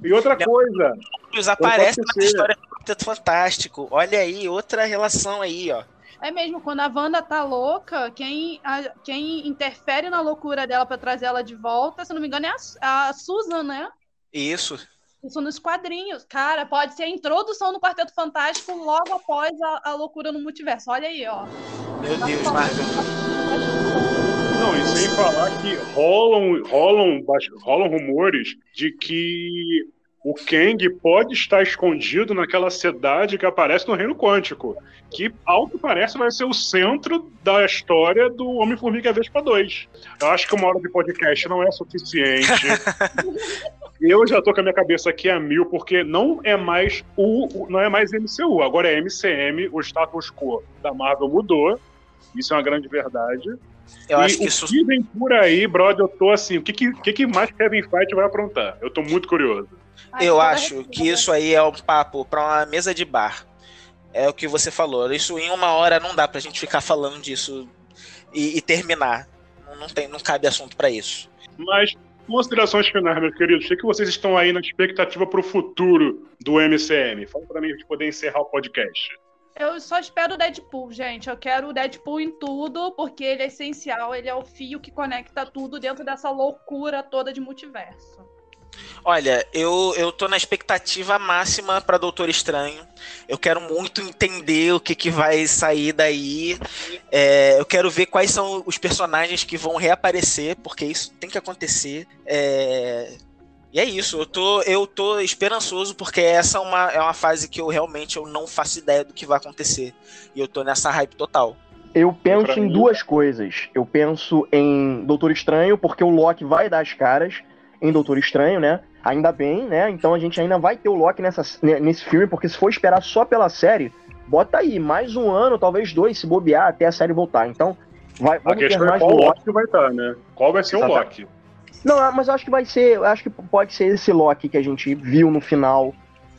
E outra coisa. Eles aparecem na história do Quarteto Fantástico. Olha aí, outra relação aí, ó. É mesmo, quando a Wanda tá louca, quem, a, quem interfere na loucura dela para trazer ela de volta, se não me engano, é a, a Susan, né? Isso. Isso nos quadrinhos. Cara, pode ser a introdução do Quarteto Fantástico logo após a, a loucura no multiverso. Olha aí, ó. Meu Deus, Marvel. Não, e sem falar que rolam, rolam, rolam rumores de que o Kang pode estar escondido naquela cidade que aparece no Reino Quântico, que, ao que parece, vai ser o centro da história do Homem-Formiga Vespa 2. Eu acho que uma hora de podcast não é suficiente. eu já tô com a minha cabeça aqui a mil, porque não é mais o, não é mais MCU, agora é MCM, o status quo da Marvel mudou. Isso é uma grande verdade. Eu e acho que isso. que vem por aí, brother, eu tô assim, o que, que, que mais Kevin Feige vai aprontar? Eu tô muito curioso. Eu acho que isso aí é um papo para uma mesa de bar. É o que você falou. Isso em uma hora não dá pra gente ficar falando disso e, e terminar. Não, tem, não cabe assunto para isso. Mas, considerações finais, meus queridos. Sei que vocês estão aí na expectativa para o futuro do MCM. Fala para mim a gente poder encerrar o podcast. Eu só espero o Deadpool, gente. Eu quero o Deadpool em tudo, porque ele é essencial, ele é o fio que conecta tudo dentro dessa loucura toda de multiverso. Olha, eu, eu tô na expectativa máxima para Doutor Estranho. Eu quero muito entender o que, que vai sair daí. É, eu quero ver quais são os personagens que vão reaparecer, porque isso tem que acontecer. É, e é isso, eu tô, eu tô esperançoso, porque essa é uma, é uma fase que eu realmente eu não faço ideia do que vai acontecer. E eu tô nessa hype total. Eu penso em duas coisas. Eu penso em Doutor Estranho, porque o Loki vai dar as caras em Doutor Estranho, né? Ainda bem, né? Então a gente ainda vai ter o Loki nessa, nesse filme, porque se for esperar só pela série, bota aí, mais um ano, talvez dois, se bobear, até a série voltar. Então, vai, a ter mais é qual Loki vai estar, né? Qual vai ser o Loki? Não, mas acho que vai ser. Acho que pode ser esse Loki que a gente viu no final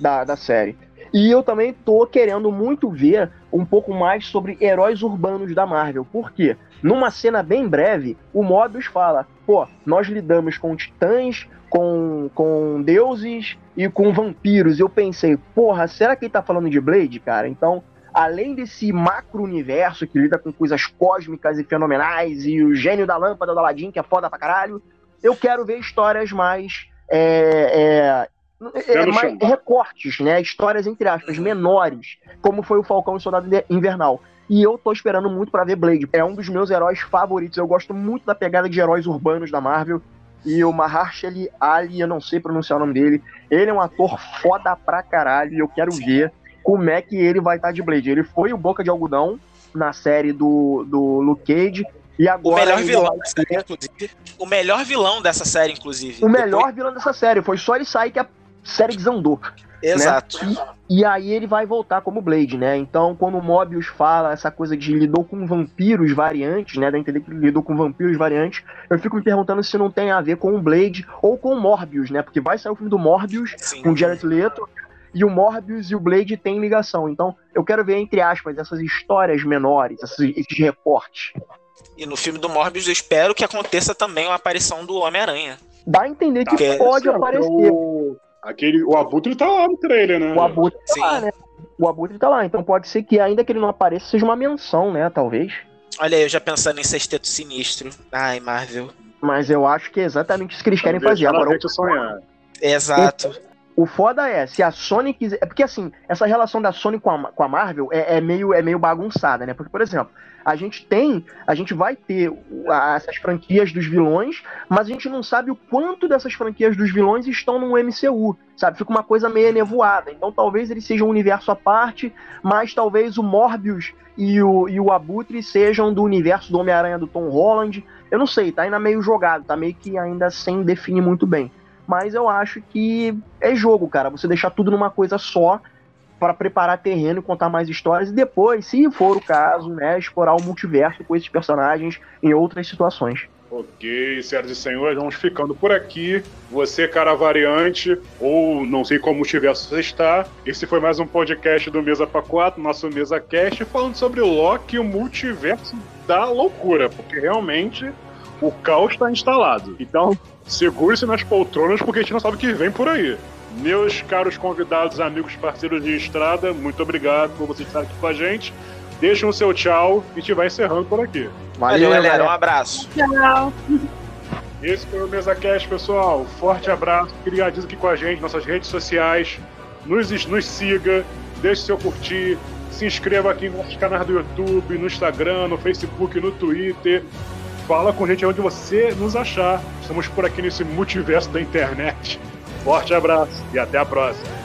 da, da série. E eu também tô querendo muito ver um pouco mais sobre heróis urbanos da Marvel. Por quê? Numa cena bem breve, o Mobius fala: pô, nós lidamos com titãs, com, com deuses e com vampiros. Eu pensei, porra, será que ele tá falando de Blade, cara? Então, além desse macro-universo que lida com coisas cósmicas e fenomenais, e o gênio da lâmpada do Aladdin, que é foda pra caralho, eu quero ver histórias mais. É, é, é, mais recortes, né? Histórias, entre aspas, menores, como foi o Falcão e o Soldado Invernal. E eu tô esperando muito para ver Blade. É um dos meus heróis favoritos. Eu gosto muito da pegada de heróis urbanos da Marvel. E o Mahershala Ali, eu não sei pronunciar o nome dele. Ele é um ator foda pra caralho. E eu quero ver como é que ele vai estar tá de Blade. Ele foi o Boca de Algodão na série do, do Luke Cage. E agora. O melhor vilão dessa série, inclusive. O melhor vilão dessa série, inclusive. O melhor Depois... vilão dessa série. Foi só ele sair que a série desandou. Né? Exato. Né? E, e, aí ele vai voltar como Blade, né? Então, quando o Mobius fala essa coisa de lidou com vampiros variantes, né? Dá a entender que lidou com vampiros variantes, eu fico me perguntando se não tem a ver com o Blade ou com o Morbius, né? Porque vai sair o filme do Morbius Sim. com o Jared Leto. E o Morbius e o Blade têm ligação. Então, eu quero ver, entre aspas, essas histórias menores, esses, esses reportes. E no filme do Morbius, eu espero que aconteça também a aparição do Homem-Aranha. Dá a entender que tá, pode aparecer. O, aquele, o Abutre tá lá no trailer, né? O Abutre tá Sim. lá, né? O Abutre tá lá. Então pode ser que, ainda que ele não apareça, seja uma menção, né? Talvez. Olha aí, eu já pensando em Sexteto Sinistro. Ai, Marvel. Mas eu acho que é exatamente isso que eles querem fazer. Agora, o... sonhar. Exato. O, foda é, se a Sony quiser. É porque assim, essa relação da Sony com a, com a Marvel é, é, meio, é meio bagunçada, né? Porque, por exemplo, a gente tem, a gente vai ter essas franquias dos vilões, mas a gente não sabe o quanto dessas franquias dos vilões estão no MCU, sabe? Fica uma coisa meio nevoada. Então talvez ele seja um universo à parte, mas talvez o Morbius e o, e o Abutre sejam do universo do Homem-Aranha do Tom Holland. Eu não sei, tá ainda meio jogado, tá meio que ainda sem definir muito bem. Mas eu acho que é jogo, cara. Você deixar tudo numa coisa só para preparar terreno e contar mais histórias e depois, se for o caso, né, explorar o multiverso com esses personagens em outras situações. Ok, senhoras e senhores, vamos ficando por aqui. Você, cara variante, ou não sei qual multiverso você está, esse foi mais um podcast do Mesa para 4, nosso Mesa Cast, falando sobre Loki e o multiverso da loucura, porque realmente o caos está instalado. Então, segure-se nas poltronas, porque a gente não sabe o que vem por aí. Meus caros convidados, amigos, parceiros de estrada, muito obrigado por vocês estarem aqui com a gente. Deixem o seu tchau e a gente vai encerrando por aqui. Valeu, Valeu galera. Um abraço. Tchau. Esse foi o MesaCast, pessoal. Forte abraço. Criadinho aqui com a gente, nossas redes sociais. Nos, nos siga, deixe seu curtir. Se inscreva aqui nos nossos canais do YouTube, no Instagram, no Facebook, no Twitter. Fala com a gente onde você nos achar. Estamos por aqui nesse multiverso da internet. Forte abraço e até a próxima.